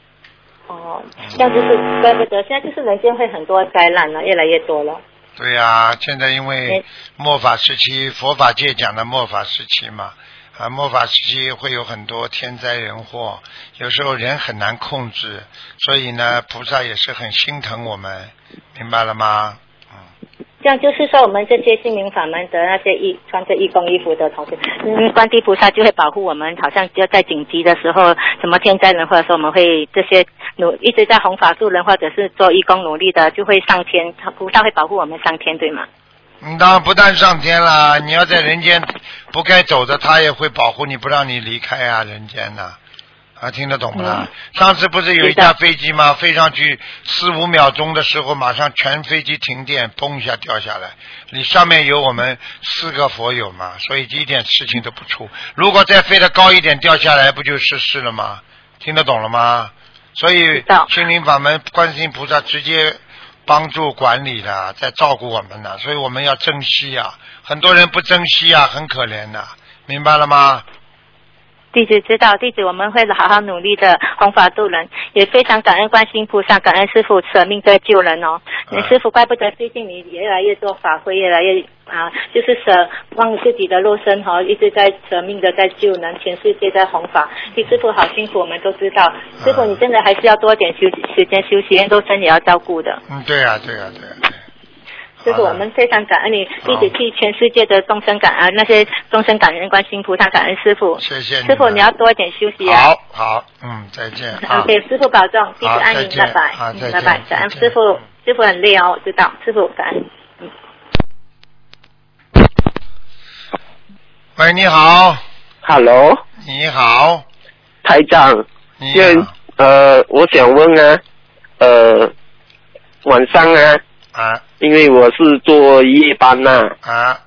S8: 哦，这样就是怪不得现在就是人间会很多灾难了，越来越多了。
S2: 对呀、现在因为
S8: 哎
S2: 末法时期，佛法界讲的末法时期嘛，啊，末法时期会有很多天灾人祸，有时候人很难控制，所以呢，菩萨也是很心疼我们，明白了吗？
S8: 这样就是说，我们这些心灵法门的那些义穿着义工衣服的同学，嗯，观地菩萨就会保护我们，好像就在紧急的时候，什么天灾人祸的时候，我们会这些努一直在弘法度人，或者是做义工努力的，就会上天，菩萨会保护我们上天，对吗？
S2: 你当然不但上天啦，你要在人间不该走的，他也会保护你，不让你离开啊，人间呐、听得懂不啦？上次不是有一架飞机吗？飞上去四五秒钟的时候，马上全飞机停电，嘣一下掉下来。你上面有我们四个佛友嘛，所以一点事情都不出。如果再飞得高一点掉下来，不就失事了吗？听得懂了吗？所以
S8: 道
S2: 心灵法门，观世音菩萨直接帮助管理的，在照顾我们呢，所以我们要珍惜啊。很多人不珍惜啊，很可怜的，明白了吗？
S8: 弟子知道，弟子我们会好好努力的弘法度人，也非常感恩观世音菩萨，感恩师傅舍命在救人哦。
S2: 嗯
S8: 师傅，怪不得最近你越来越多法会，越来越啊，就是舍忘自己的肉身哈、一直在舍命的在救人，全世界在弘法。替师傅好辛苦，我们都知道。师傅，你真的还是要多点休息时间休息，肉身也要照顾的。
S2: 嗯，对呀、对呀、对呀、对。
S8: 师傅，
S2: 好的。
S8: 我们非常感恩你，一起替全世界的众生感恩，那些众生感恩观世音菩萨，感恩师傅。
S2: 谢谢。
S8: 师傅，你要多一点休息啊。
S2: 好好，嗯，再见。啊。
S8: OK，师傅保重，弟子安宁，拜拜，拜拜，感恩师傅，师傅很累哦，我知道，师傅感恩。
S2: 喂，你好
S6: ，Hello，
S2: 你好，
S6: 台长，
S2: 你
S6: 现
S2: 好
S6: 呃，我想问啊，呃，晚上啊，
S2: 啊
S6: 因为我是做夜班呐、
S2: 啊，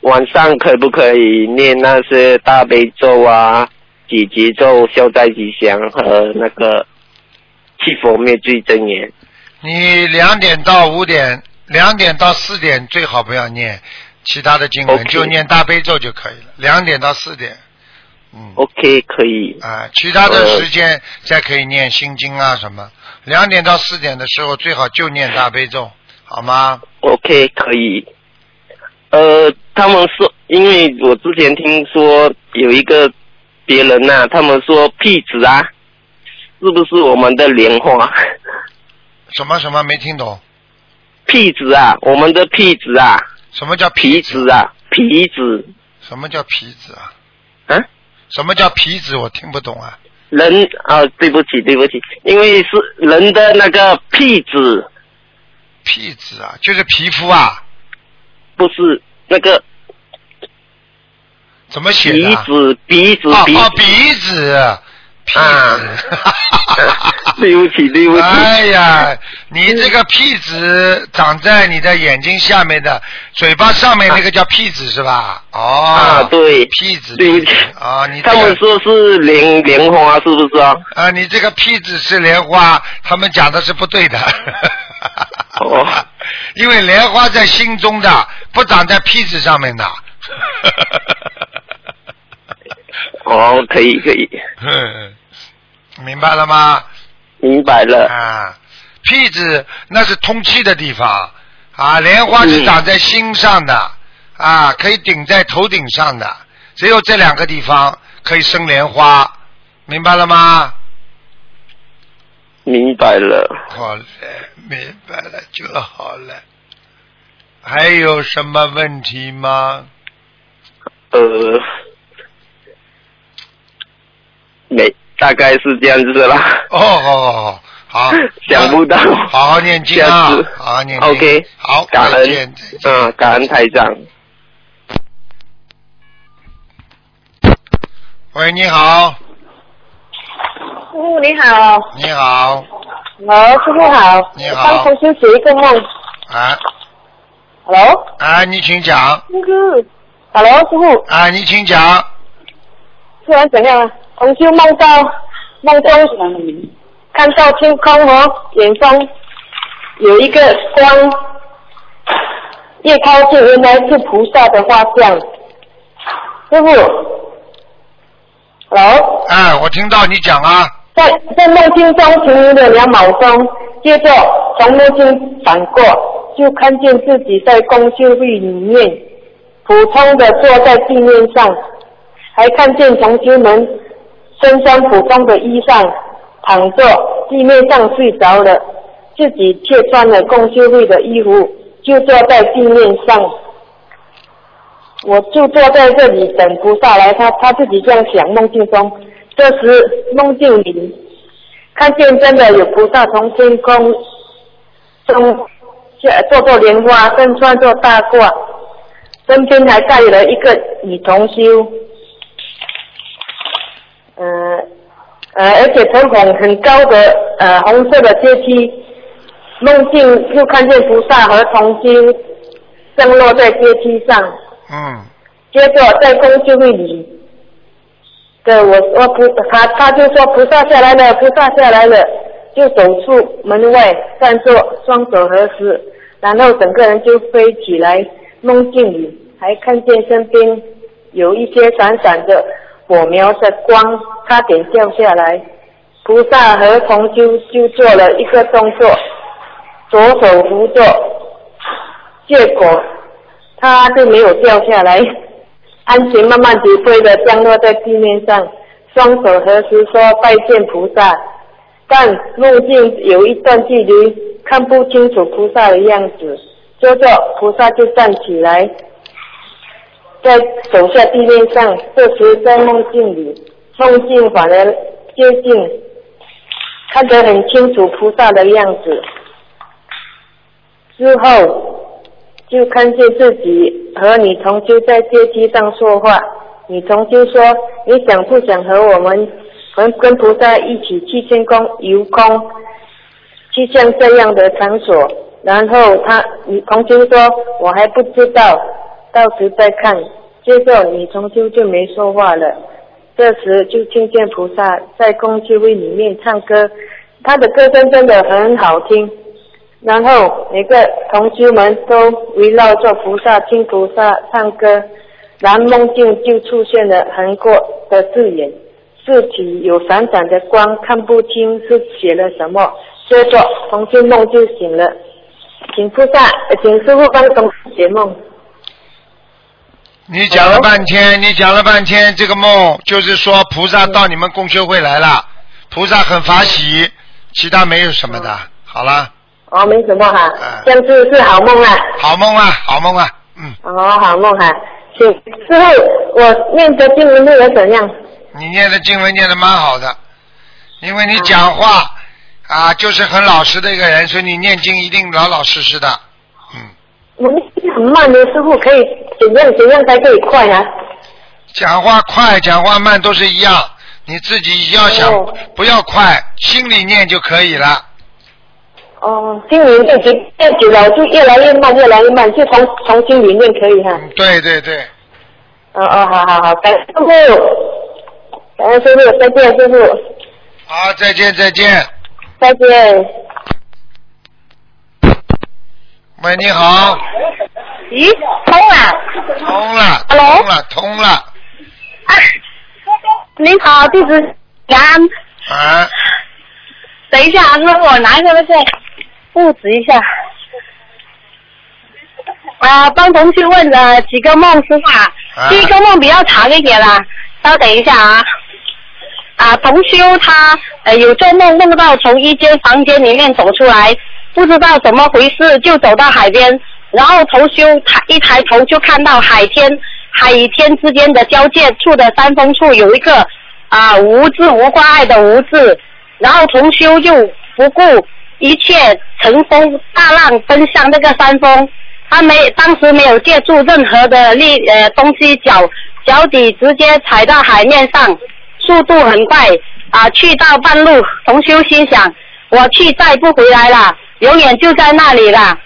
S6: 晚上可不可以念那些大悲咒啊、几节咒、消灾吉祥和那个七佛灭罪真言？
S2: 你两点到五点，两点到四点最好不要念其他的经文就念大悲咒就可以了。两点到四点，嗯
S9: ，OK，可以。
S2: 啊，其他的
S9: 呃
S2: 时间再可以念心经啊什么。两点到四点的时候最好就念大悲咒，好吗
S9: ？OK，可以。呃，他们说，因为我之前听说有一个别人呐、他们说屁子啊，是不是我们的莲花？
S2: 什么什么没听懂？
S9: 屁子啊，我们的屁子啊，
S2: 什么叫
S9: 皮
S2: 子？
S9: 子啊，皮子
S2: 什么叫皮子啊？
S9: 啊，
S2: 什么叫皮子？我听不懂啊。
S9: 人啊，对不起，对不起，因为是人的那个屁子，
S2: 皮子啊，就是皮肤啊？
S9: 不是那个
S2: 怎么写的啊？
S9: 鼻子，鼻子，鼻子
S2: 鼻子，皮
S9: 啊
S2: 子。[LAUGHS]
S9: 对不起，对不起。
S2: 哎呀，你这个屁子长在你的眼睛下面的，嘴巴上面那个叫屁子是吧？哦，
S9: 啊，对，
S2: 屁子，
S9: 对不起
S2: 啊，你这
S9: 他们说是莲莲花，是不是啊？
S2: 啊，你这个屁子是莲花，他们讲的是不对的。
S9: 哦，[LAUGHS]
S2: 因为莲花在心中的，不长在屁子上面的。[LAUGHS]
S9: 哦，可以可以，
S2: 嗯，[LAUGHS] 明白了吗？
S9: 明白了。
S2: 啊，屁子那是通气的地方啊，莲花是
S9: 嗯
S2: 长在心上的、啊，可以顶在头顶上的，只有这两个地方可以生莲花，明白了吗？
S9: 明白了。
S2: 好了，明白了就好了。还有什么问题吗？
S9: 呃，没，大概是这样子啦。
S2: 哦哦哦，好，[LAUGHS]
S9: 想不到。
S2: 好好念经啊好好念经。
S9: OK，
S2: 好，
S9: 感恩。嗯，感恩台长。
S2: 喂，你好，
S10: 师傅你好，
S2: 你好，
S10: 哦，师傅好，
S2: 你好。
S10: 帮同学写一个梦。
S2: 啊
S10: ，Hello，
S2: 啊，你请讲，
S10: 师傅，Hello，师傅，
S2: 啊，你请讲，
S10: 突然怎样啊？同修梦到梦中看到天空和远方有一个光，越靠近原来是菩萨的画像，师傅，Hello。
S2: 啊，我听到你讲啊，
S10: 在在梦境中停留了两秒钟，接着从梦境反过，就看见自己在公修会里面，普通的坐在地面上，还看见同学们身穿普通的衣裳，躺着地面上睡着了，自己却穿了公修会的衣服，就坐在地面上。我就坐在这里等菩萨来，他他自己这样想，梦境中。这时梦境里看见真的有菩萨从天空中下坐坐莲花，身穿着大褂，身边还带了一个女同修，呃呃，而且从很很高的呃红色的阶梯，梦境又看见菩萨和同修降落在阶梯上，
S2: 嗯，
S10: 接着在公修会里。对，我说菩他他就说菩萨下来了，菩萨下来了，就走出门外站坐，双手合十，然后整个人就飞起来。梦境里还看见身边有一些闪闪的火苗的光，差点掉下来。菩萨和同修就做了一个动作，左手扶着，结果他就没有掉下来。安全慢慢地飞的降落在地面上，双手合十说拜见菩萨，但路径有一段距离，看不清楚菩萨的样子。接着菩萨就站起来，在走下地面上。这时在梦境里，梦境反而接近，看得很清楚菩萨的样子。之后就看见自己和女同修在阶梯上说话。女同修说：“你想不想和我们，跟跟菩萨一起去天空游空，去像这样的场所？”然后他女同修说：“我还不知道，到时再看。”接着女同修就没说话了。这时就听见菩萨在公修会里面唱歌，他的歌声真的很好听。然后每个同修们都围绕着菩萨听菩萨唱歌，然梦境就出现了横过的字眼，字体有闪闪的光，看不清是写了什么。接着同修梦就醒了，请菩萨，请师傅帮同修解梦。
S2: 你讲了半天，你讲了半天，这个梦就是说菩萨到你们共修会来了，菩萨很法喜，其他没有什么的。好了，
S10: 哦，没什么哈，这样子是好梦啊。
S2: 好梦啊，好梦啊，嗯，
S10: 哦，好梦哈，请师傅，我念的经文念的怎样？
S2: 你念的经文念的蛮好的，因为你讲话啊就是很老实的一个人，所以你念经一定老老实实的。
S10: 嗯我念经很慢的，师傅可以怎样怎样才可以快啊？
S2: 讲话快，讲话慢都是一样，你自己要想、不要快，心里念就可以了。
S10: 哦，心里念久念久了就越来越慢，越来越慢，就从从心里念可以哈。
S2: 对对对，
S10: 哦哦，好好好，感谢师傅，感谢师傅，再见师傅，
S2: 好，再见再见。
S10: 再见。
S2: 喂，你好，
S11: 咦，通了。
S2: 通了
S11: ，Hello？
S2: 通了，通了，啊
S11: 您好，弟子感恩。
S2: 啊，
S11: 等一下，师傅，我拿一下那个布置一下。啊，帮同学问了几个梦，是
S2: 吧
S11: 第一个梦比较长一点啦，稍等一下啊。啊，同修他呃有做梦，梦到从一间房间里面走出来，不知道怎么回事就走到海边，然后同修他一抬头就看到海天海与天之间的交界处的山峰处有一个啊无字无挂碍的无字，然后同修就不顾一切乘风大浪奔向那个山峰，他没当时没有借助任何的力呃东西脚脚底直接踩到海面上，速度很快啊，去到半路，同修心想我去再不回来了，永远就在那里了。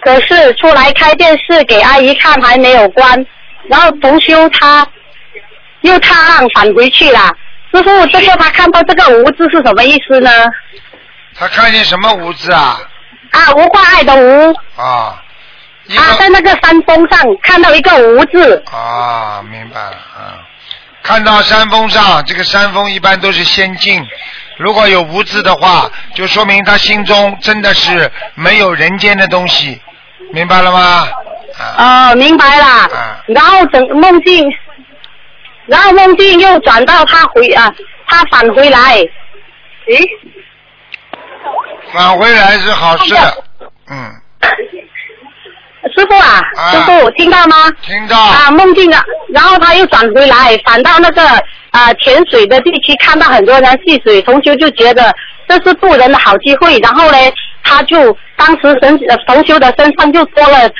S11: 可是出来开电视给阿姨看还没有关，然后同修他又踏浪返回去了。师傅，这个他看到这个无字是什么意思呢？
S2: 他看见什么无字啊？
S11: 啊，无挂碍的无
S2: 啊，
S11: 啊，在那个山峰上看到一个无字。
S2: 啊，明白了，啊，看到山峰上，这个山峰一般都是仙境，如果有无字的话，就说明他心中真的是没有人间的东西，明白了吗？
S11: 哦，明白啦。然后整梦境，然后梦境又转到他回啊，他返回来。诶，
S2: 返回来是好事，嗯，
S11: 师傅啊，师傅听到吗？
S2: 听到。
S11: 啊，梦境啊，然后他又转回来，返到那个啊潜水的地区，看到很多人戏水，同修就觉得这是渡人的好机会，然后呢，他就当时神呃同修的身上就多了。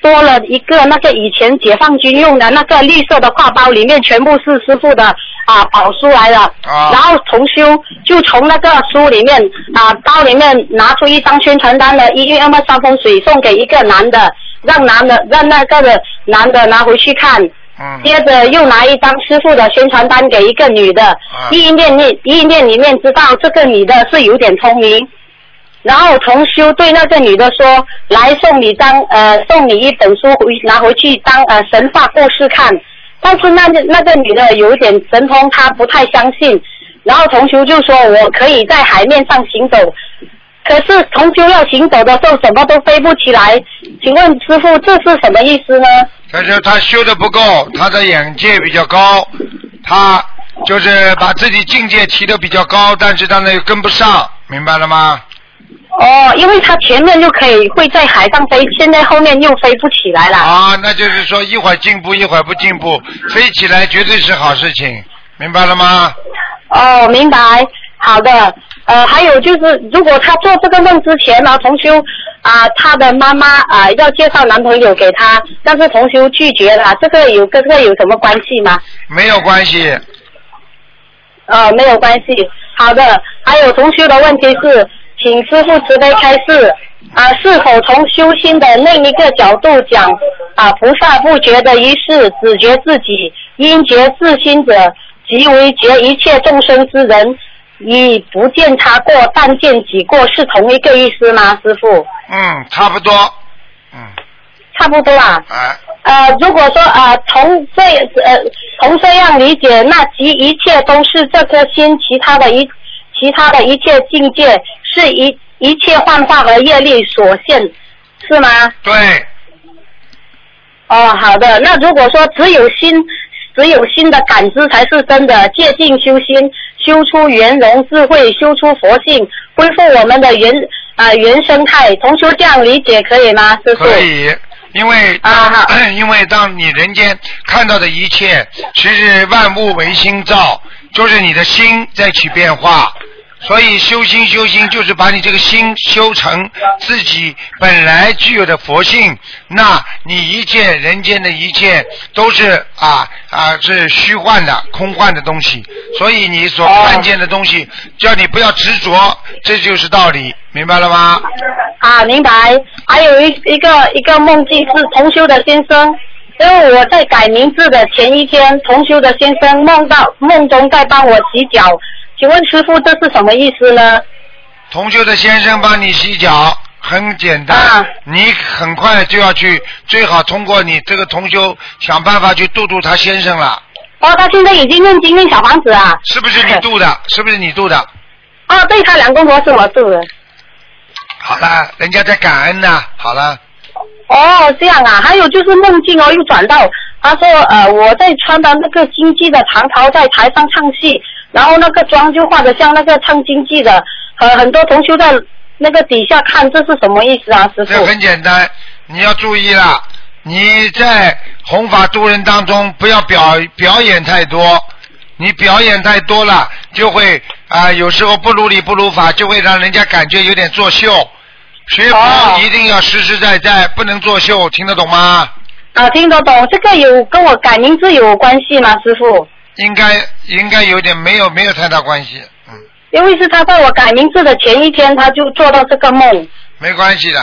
S11: 多了一个那个以前解放军用的那个绿色的挎包，里面全部是师傅的啊宝书来了。
S2: 啊
S11: 然后重修就从那个书里面啊包里面拿出一张宣传单的，一月二三风水送给一个男的，让男的让那个的男的拿回去看。
S2: 嗯
S11: 接着又拿一张师傅的宣传单给一个女的，意念里意念里面知道这个女的是有点聪明，然后同修对那个女的说：“来送你张呃送你一本书回拿回去当呃神话故事看。”但是那那个女的有点神通，她不太相信。然后同修就说：“我可以在海面上行走。”可是同修要行走的时候，什么都飞不起来。请问师傅，这是什么意思呢？
S2: 他说他修的不够，他的眼界比较高，他就是把自己境界提得比较高，但是他呢又跟不上，明白了吗？
S11: 哦，因为他前面就可以会在海上飞，现在后面又飞不起来了。
S2: 啊，那就是说一会儿进步，一会儿不进步，飞起来绝对是好事情，明白了吗？
S11: 哦，明白。好的，呃，还有就是，如果他做这个梦之前呢，同修啊、他的妈妈啊、要介绍男朋友给他，但是同修拒绝了，这个有跟这个有什么关系吗？
S2: 没有关系，
S11: 呃，没有关系。好的，还有同修的问题是，请师傅慈悲开示啊、是否从修心的另一个角度讲啊、菩萨不觉的一事，只觉自己，因觉自心者，即为觉一切众生之人。以不见他过，但见己过是同一个意思吗，师傅？
S2: 嗯，差不多。
S11: 嗯差不多啊。
S2: 啊。
S11: 呃，如果说呃从这呃从这样理解，那即一切都是这颗心，其他的一其他的一切境界是一一切幻化和业力所限，是吗？
S2: 对。
S11: 哦，好的。那如果说只有心，只有心的感知才是真的，借境修心，修出圆融智慧，修出佛性，恢复我们的原啊、原生态。同修这样理解可以吗，师傅？
S2: 可以，因为当、[CLEARS THROAT] 因为当你人间看到的一切，其实万物唯心造，就是你的心在起变化。所以修心修心就是把你这个心修成自己本来具有的佛性，那你一切人间的一切都是啊啊是虚幻的、空幻的东西，所以你所看见的东西，叫你不要执着，这就是道理，明白了吗？
S11: 啊，明白。还有一一个一个梦境是同修的先生，因为我在改名字的前一天，同修的先生梦到梦中在帮我洗脚，请问师傅这是什么意思呢？
S2: 同修的先生帮你洗脚，很简单，你很快就要去，最好通过你这个同修想办法去度度他先生了，
S11: 哦，他现在已经念经念小房子啊。
S2: 是不是你度的？是不是你度的？
S11: 哦，对他两公婆是我度的。
S2: 好了，人家在感恩呢。好了，
S11: 哦，这样啊，还有就是梦境哦，又转到他说呃我在穿的那个京剧的长袍在台上唱戏，然后那个妆就画的像那个唱京剧的，呃很多同学在那个底下看，这是什么意思啊，师傅？
S2: 这很简单，你要注意了，你在弘法度人当中不要表表演太多，你表演太多了，就会啊、有时候不如理不如法，就会让人家感觉有点作秀。学佛一定要实实在在，不能作秀，听得懂吗？
S11: 啊，听得懂，这个有跟我改名字有关系吗，师傅？
S2: 应该应该有点没有没有太大关系，嗯
S11: 因为是他在我改名字的前一天，他就做到这个梦，
S2: 没关系的，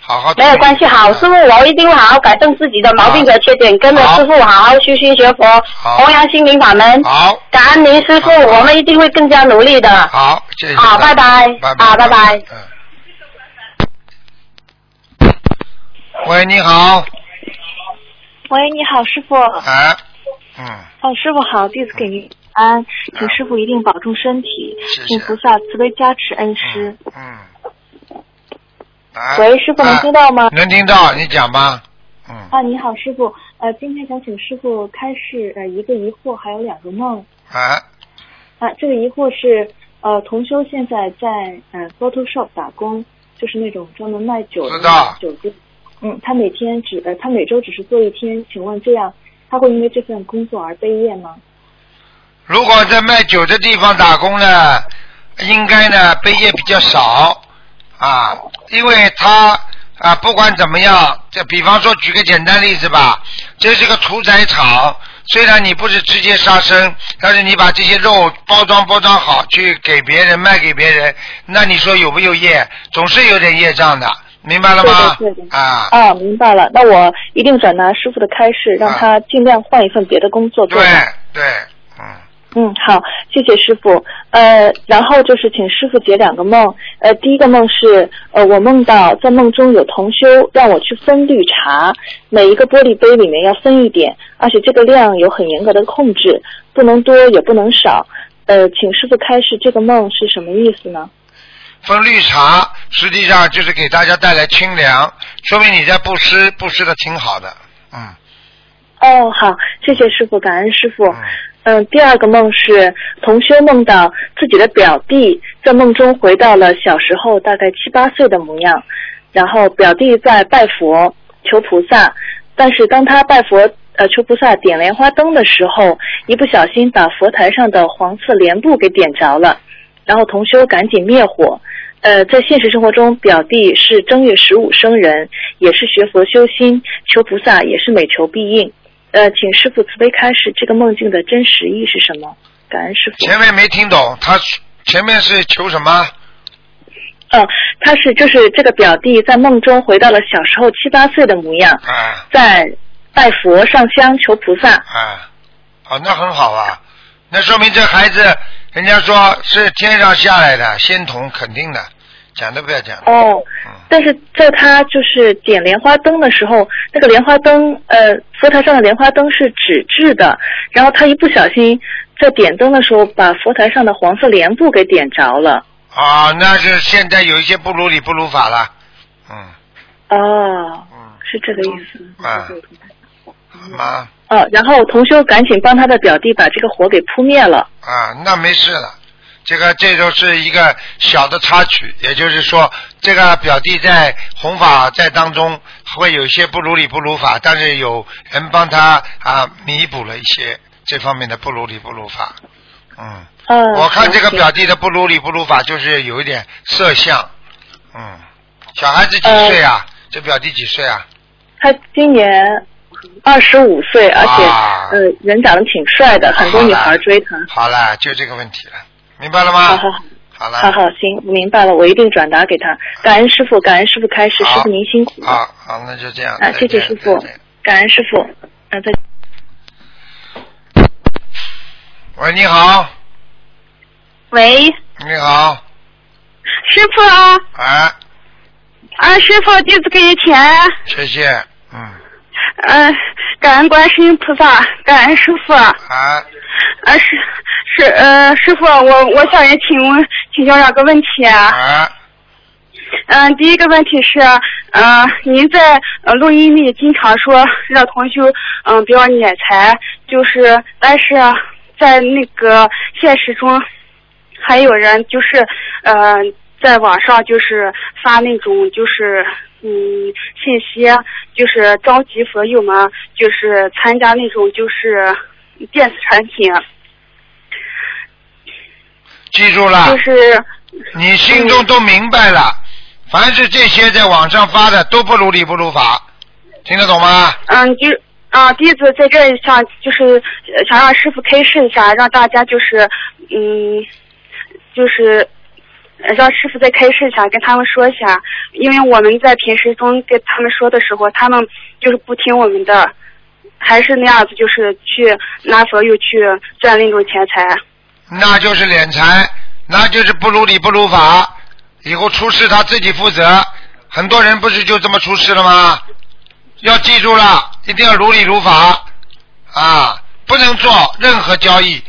S2: 好好。
S11: 没有关系。好，师傅，我一定会好好改正自己的毛病和缺点，跟着师傅好好修心学佛，弘扬心灵法门。
S2: 好，
S11: 感恩您师傅，我们一定会更加努力的。
S2: 好，谢谢。
S11: 好，拜拜。
S2: 拜拜
S11: 好，拜拜。
S2: 喂，你好，
S12: 喂，你好，师傅。
S2: 哎，嗯，
S12: 哦，师傅好，弟子给您安，请师傅一定保重身体，请菩萨慈悲加持恩师。
S2: 嗯。哎
S12: 喂，师傅能听到吗？
S2: 能听到，你讲吧。
S12: 啊，你好，师傅。呃，今天想请师傅开示呃一个疑惑，还有两个梦。
S2: 啊，
S12: 啊，这个疑惑是呃，同修现在在呃 Photoshop 打工，就是那种专门卖酒的酒店。嗯，他每天只呃，他每周只是做一天，请问这样他会因为这份工作而背业吗？
S2: 如果在卖酒的地方打工呢，应该呢背业比较少啊，因为他啊不管怎么样，这比方说举个简单例子吧，这是个屠宰场，虽然你不是直接杀生，但是你把这些肉包装包装好去给别人卖给别人，那你说有没有业？总是有点业障的，明白了吗？啊，
S12: 哦，明白了。那我一定转达师傅的开示，让他尽量换一份别的工作做。
S2: 对对，
S12: 嗯，好，谢谢师傅。呃，然后就是请师傅解两个梦。呃，第一个梦是，呃，我梦到在梦中有同修让我去分绿茶，每一个玻璃杯里面要分一点，而且这个量有很严格的控制，不能多也不能少。呃，请师傅开示这个梦是什么意思呢？
S2: 分绿茶实际上就是给大家带来清凉，说明你在布施，布施的挺好的。嗯，
S12: 哦，好，谢谢师傅，感恩师傅。嗯，第二个梦是同修梦到自己的表弟在梦中回到了小时候大概七八岁的模样，然后表弟在拜佛求菩萨，但是当他拜佛呃求菩萨点莲花灯的时候，一不小心把佛台上的黄色莲布给点着了，然后同修赶紧灭火。呃，在现实生活中，表弟是正月十五生人，也是学佛修心，求菩萨也是每求必应。呃，请师傅慈悲开示，这个梦境的真实意是什么？感恩师傅。
S2: 前面没听懂，他前面是求什么？
S12: 嗯，他是就是这个表弟在梦中回到了小时候七八岁的模样，
S2: 啊
S12: 在拜佛上香求菩萨。
S2: 啊，哦，那很好啊，那说明这孩子人家说是天上下来的仙童，肯定的，讲都不要讲。
S12: 哦，但是在他就是点莲花灯的时候，那个莲花灯，呃，佛台上的莲花灯是纸质的，然后他一不小心在点灯的时候，把佛台上的黄色帘布给点着了。
S2: 啊，那是现在有一些不如理不如法了，嗯，
S12: 哦，是这个意思。
S2: 啊，好吗？
S12: 哦，然后同修赶紧帮他的表弟把这个火给扑灭了。
S2: 啊，那没事了。这个这就是一个小的插曲，也就是说，这个表弟在弘法在当中会有一些不如理不如法，但是有人帮他啊弥补了一些这方面的不如理不如法。嗯，
S12: 嗯，
S2: 我看这个表弟的不如理不如法，就是有一点色相。嗯，小孩子几岁啊？这表弟几岁啊？
S12: 他今年二十五岁，而且、
S2: 啊
S12: 呃人长得挺帅的，很多女孩追他。
S2: 好了，就这个问题了，明白了吗？
S12: 好好
S2: 好了。
S12: 好好，行，明白了，我一定转达给他。感恩师傅，感恩师傅开始，师傅您辛苦了。
S2: 好好，那就这样。
S12: 啊，谢谢师傅，感恩师傅。啊，再
S2: 喂，你好，
S13: 喂，
S2: 你好，
S13: 师傅啊，
S2: 哎，
S13: 啊，师傅，弟子给你钱，
S2: 谢谢，嗯，
S13: 嗯、感恩观世音菩萨，感恩师傅。
S2: 啊，
S13: 啊，是是呃，师傅，我我想也请问请教两个问题啊。
S2: 啊。
S13: 嗯、第一个问题是，呃，您在呃录音里经常说让同修嗯、不要敛财，就是但是在那个现实中，还有人就是呃在网上就是发那种就是嗯信息，就是召集佛友们就是参加那种就是电子产品，
S2: 记住了，
S13: 就是
S2: 你心中都明白了，凡是这些在网上发的都不如理不如法，听得懂吗？
S13: 嗯，就啊，弟子在这里想就是呃想让师傅开示一下，让大家就是嗯，就是呃让师傅再开示一下，跟他们说一下，因为我们在平时中跟他们说的时候，他们就是不听我们的，还是那样子，就是去拿佛友去赚那种钱财。
S2: 那就是敛财，那就是不如理不如法，以后出事他自己负责。很多人不是就这么出事了吗？要记住了，一定要如理如法啊，不能做任何交易。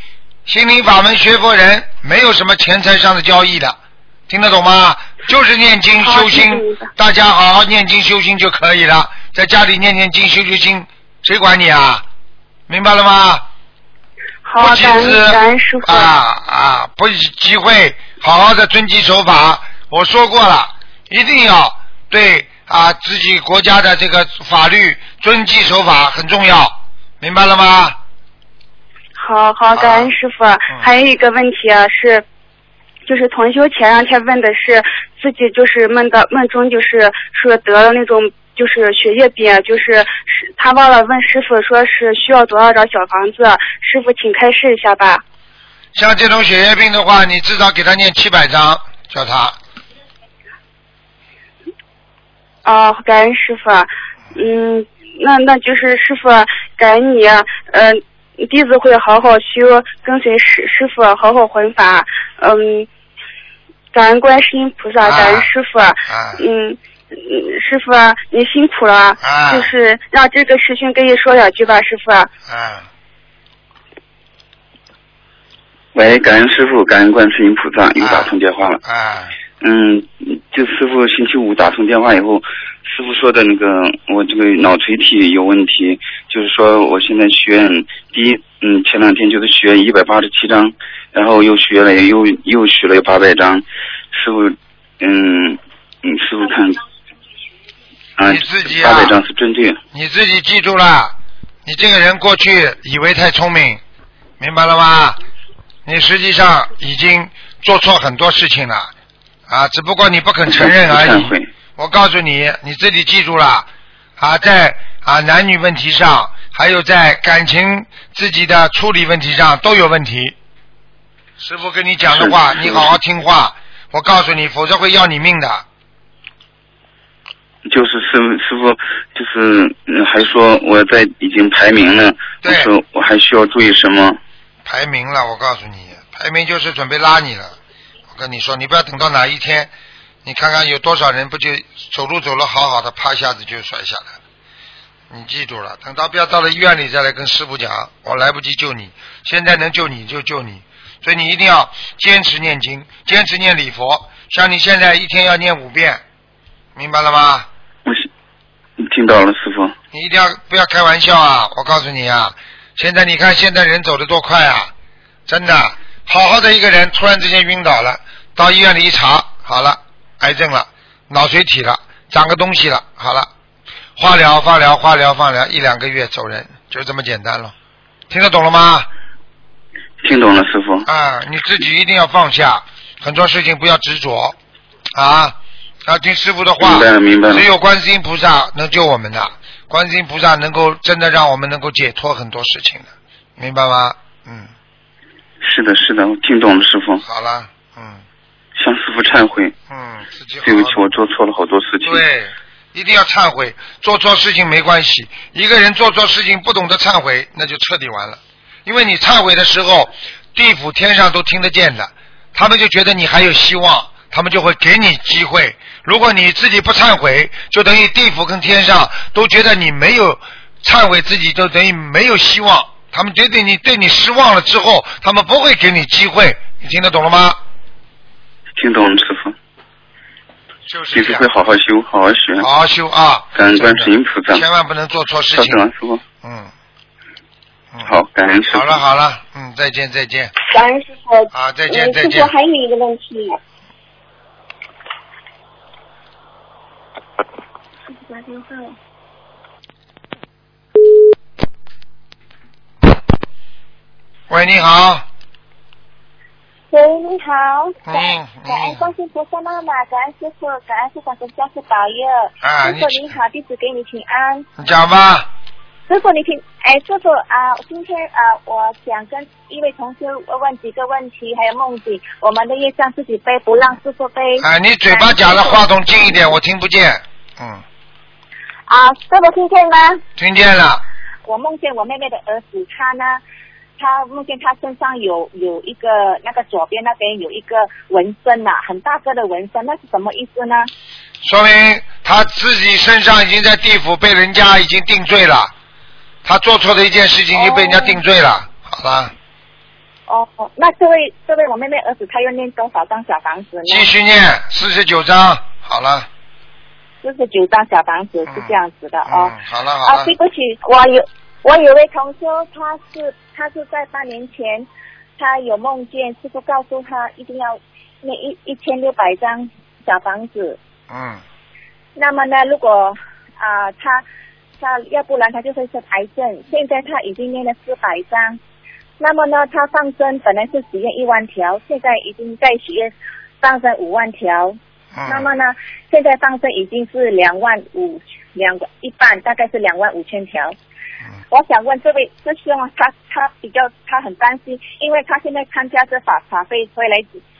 S2: 心灵法门学佛人没有什么钱财上的交易的，听得懂吗？就是念经修心，大家好好念经修心就可以了，在家里念念经修修心，谁管你啊？明白了吗？
S13: 好
S2: 不，集
S13: 感
S2: 资
S13: 恩师傅。
S2: 啊啊，不机会，好好的遵纪守法。我说过了，一定要对啊自己国家的这个法律遵纪守法很重要，明白了吗？
S13: 好好，感恩师傅。还有一个问题啊，是，就是同修前两天问的是自己就是梦到梦中就是说得了那种就是血液病，就是是他忘了问师傅说是需要多少张小房子，师傅请开示一下吧。
S2: 像这种血液病的话，你至少给他念七百张，叫他
S13: 哦，感恩师傅。嗯，那那就是师傅感恩你，呃，弟子会好好修，跟随师师傅好好弘法。嗯，感恩观世音菩萨，感恩师傅。嗯。嗯，师傅，您辛苦了，
S2: 啊
S13: 就是让这个师兄跟你说两句吧，师傅。
S2: 啊，
S14: 喂，感恩师傅，感恩观世音菩萨，又打通电话了。
S2: 啊，
S14: 嗯，就师傅星期五打通电话以后，师傅说的那个我这个脑垂体有问题，就是说我现在许愿第一，嗯，前两天就是许愿一百八十七张，然后又学了又又学了八百张，师傅，嗯嗯，师傅看，啊，
S2: 你自己啊
S14: 八百张是针对，
S2: 你自己记住了，你这个人过去以为太聪明，明白了吗？你实际上已经做错很多事情了。啊，只不过你不肯承认而已。我告诉你，你自己记住了。啊，在啊男女问题上，还有在感情自己的处理问题上都有问题。师傅跟你讲的话，你好好听话。我告诉你，否则会要你命的。
S14: 就是师师傅就是嗯还说我在已经排名了，我说我还需要注意什么？
S2: 排名了，我告诉你，排名就是准备拉你了。我跟你说，你不要等到哪一天，你看看有多少人不就走路走了好好的，啪一下子就摔下来了。你记住了，等到不要到了医院里再来跟师傅讲，我来不及救你，现在能救你就救你，所以你一定要坚持念经，坚持念礼佛，像你现在一天要念五遍，明白了吗？
S14: 听到了，师傅。
S2: 你一定要不要开玩笑啊！我告诉你啊，现在你看现在人走的多快啊，真的，好好的一个人突然之间晕倒了，到医院里一查，好了，癌症了，脑髓体了，长个东西了，好了，化疗、化疗、化疗、化疗，一两个月走人，就这么简单了，听得懂了吗？
S14: 听懂了，师傅。
S2: 啊，你自己一定要放下，很多事情不要执着啊，要听师傅的话。
S14: 明白了明白了
S2: 只有观世音菩萨能救我们的，观世音菩萨能够真的让我们能够解脱很多事情的，明白吗？嗯，
S14: 是的，是的，我听懂了，师傅。
S2: 好了，嗯
S14: 向师傅忏悔。
S2: 嗯，自己好
S14: 对不起，我做错了好多事情。
S2: 对，一定要忏悔，做错事情没关系，一个人做错事情不懂得忏悔，那就彻底完了。因为你忏悔的时候，地府天上都听得见的，他们就觉得你还有希望，他们就会给你机会。如果你自己不忏悔，就等于地府跟天上都觉得你没有忏悔自己，就等于没有希望。他们觉得你对你失望了之后，他们不会给你机会。你听得懂了吗？
S14: 听懂了，师傅。
S2: 就是
S14: 弟子会好好修，好好学。
S2: 好好修啊！
S14: 感恩观世音菩萨。
S2: 千万不能做错事情
S14: 稍等啊，师傅。
S2: 嗯，
S14: 好，感恩师傅。
S2: 好了好了，嗯，再见再见。
S15: 感恩师傅。
S2: 啊，再见
S15: 嗯
S2: 再见
S15: 师傅还有一个问题。师傅打电话了。
S2: 喂，你好，
S15: 喂，你好。
S2: 嗯
S15: 感恩观世音菩萨妈妈，感恩师傅，感恩师傅的加持保佑。
S2: 啊
S15: 师傅
S2: 你
S15: 你好，弟子给你请安。
S2: 你讲吧。
S15: 师傅，你听，哎，师傅啊，今天啊，我想跟一位同学问几个问题，还有梦境，我们的业障自己背，不让师傅背。
S2: 啊，你嘴巴讲的话筒近一点，我听不见。嗯，
S15: 啊，师傅听见吗？
S2: 听见了。
S15: 我梦见我妹妹的儿子，他呢，他梦见他身上有有一个那个左边那边有一个纹身呐、很大个的纹身，那是什么意思呢？
S2: 说明他自己身上已经在地府被人家已经定罪了，他做错的一件事情就被人家定罪了。好了，
S15: 哦，哦那这位这位我妹妹儿子，他要念多少张小房子呢？
S2: 继续念四十九张。好了，
S15: 四十九张小房子是这样子的哦。
S2: 嗯，好了好了啊，
S15: 对，不起，我有我有位同修，他是他是在半年前，他有梦见师傅告诉他一定要念一一千六百张小房子。
S2: 嗯，
S15: 那么呢，如果啊、他他要不然他就会是癌症，现在他已经念了四百张。那么呢，他放生本来是许愿一万条，现在已经在许愿放生五万条。那么呢，现在放生已经是两万五两个一半，大概是两万五千条。我想问这位师兄啊，他他比较他很担心，因为他现在参加这法法会回来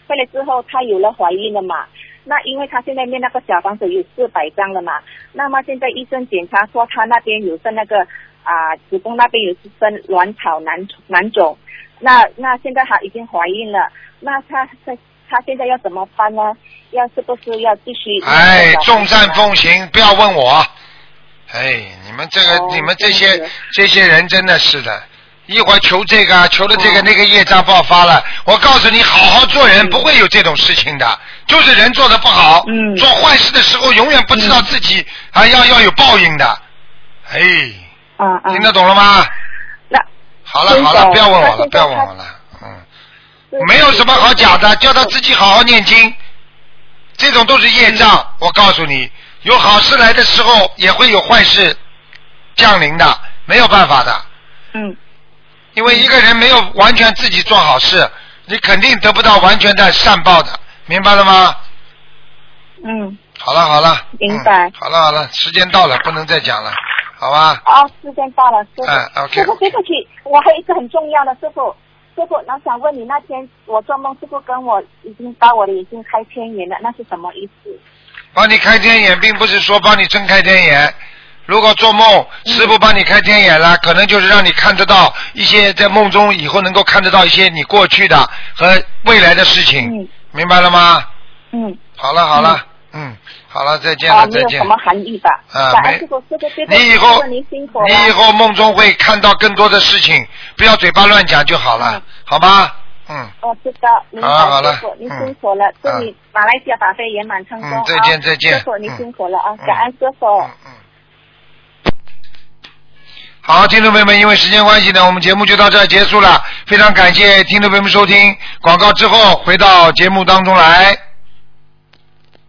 S15: 回来之后，他有了怀孕了嘛。那因为他现在念那个小房子有四百张了嘛，那么现在医生检查说他那边有生那个啊、子宫那边有生卵巢囊囊肿，那那现在他已经怀孕了，那他他他现在要怎么办呢？要是不是要继续？
S2: 哎，众善奉行，不要问我。哎，你们这个、你们这些这些人真的是的，一会儿求这个，求了这个、那个业障爆发了。我告诉你，好好做人，不会有这种事情的。就是人做的不好，做坏事的时候，永远不知道自己啊要要有报应的。哎，听得懂了吗？
S15: 那
S2: 好了好了，不要问我了，不要问我了。嗯，没有什么好讲的，叫他自己好好念经。这种都是业障，我告诉你，有好事来的时候，也会有坏事降临的，没有办法的。
S15: 嗯。
S2: 因为一个人没有完全自己做好事，你肯定得不到完全的善报的，明白了吗？
S15: 嗯，
S2: 好了好了，
S15: 明白。
S2: 好了好了，时间到了，不能再讲了，好吧？
S15: 哦，时间到了，师傅。
S2: 嗯，OK
S15: 师傅，对不起，我还有一个很重要的，师傅。师傅，那想问你，那天我做梦，师傅跟我已经把我的眼睛开天眼了，那是什么意思？
S2: 帮你开天眼，并不是说帮你睁开天眼，如果做梦，师傅帮你开天眼了，可能就是让你看得到一些在梦中以后能够看得到一些你过去的和未来的事情，明白了吗？
S15: 嗯。
S2: 好了好了，嗯，好了，再见
S15: 啊，
S2: 了再见你以后。你以后梦中会看到更多的事情，不要嘴巴乱讲就好了，好吗？嗯，
S15: 我知道，明白
S2: 好了
S15: 师傅，您
S2: 嗯
S15: 辛苦了，祝你马来西亚法会圆满成功
S2: 再见再见
S15: 师傅您
S2: 嗯
S15: 辛苦了啊，
S2: 嗯
S15: 感恩师傅。
S2: 好，听众朋友们，因为时间关系呢，我们节目就到这儿结束了。非常感谢听众朋友们收听，广告之后回到节目当中来。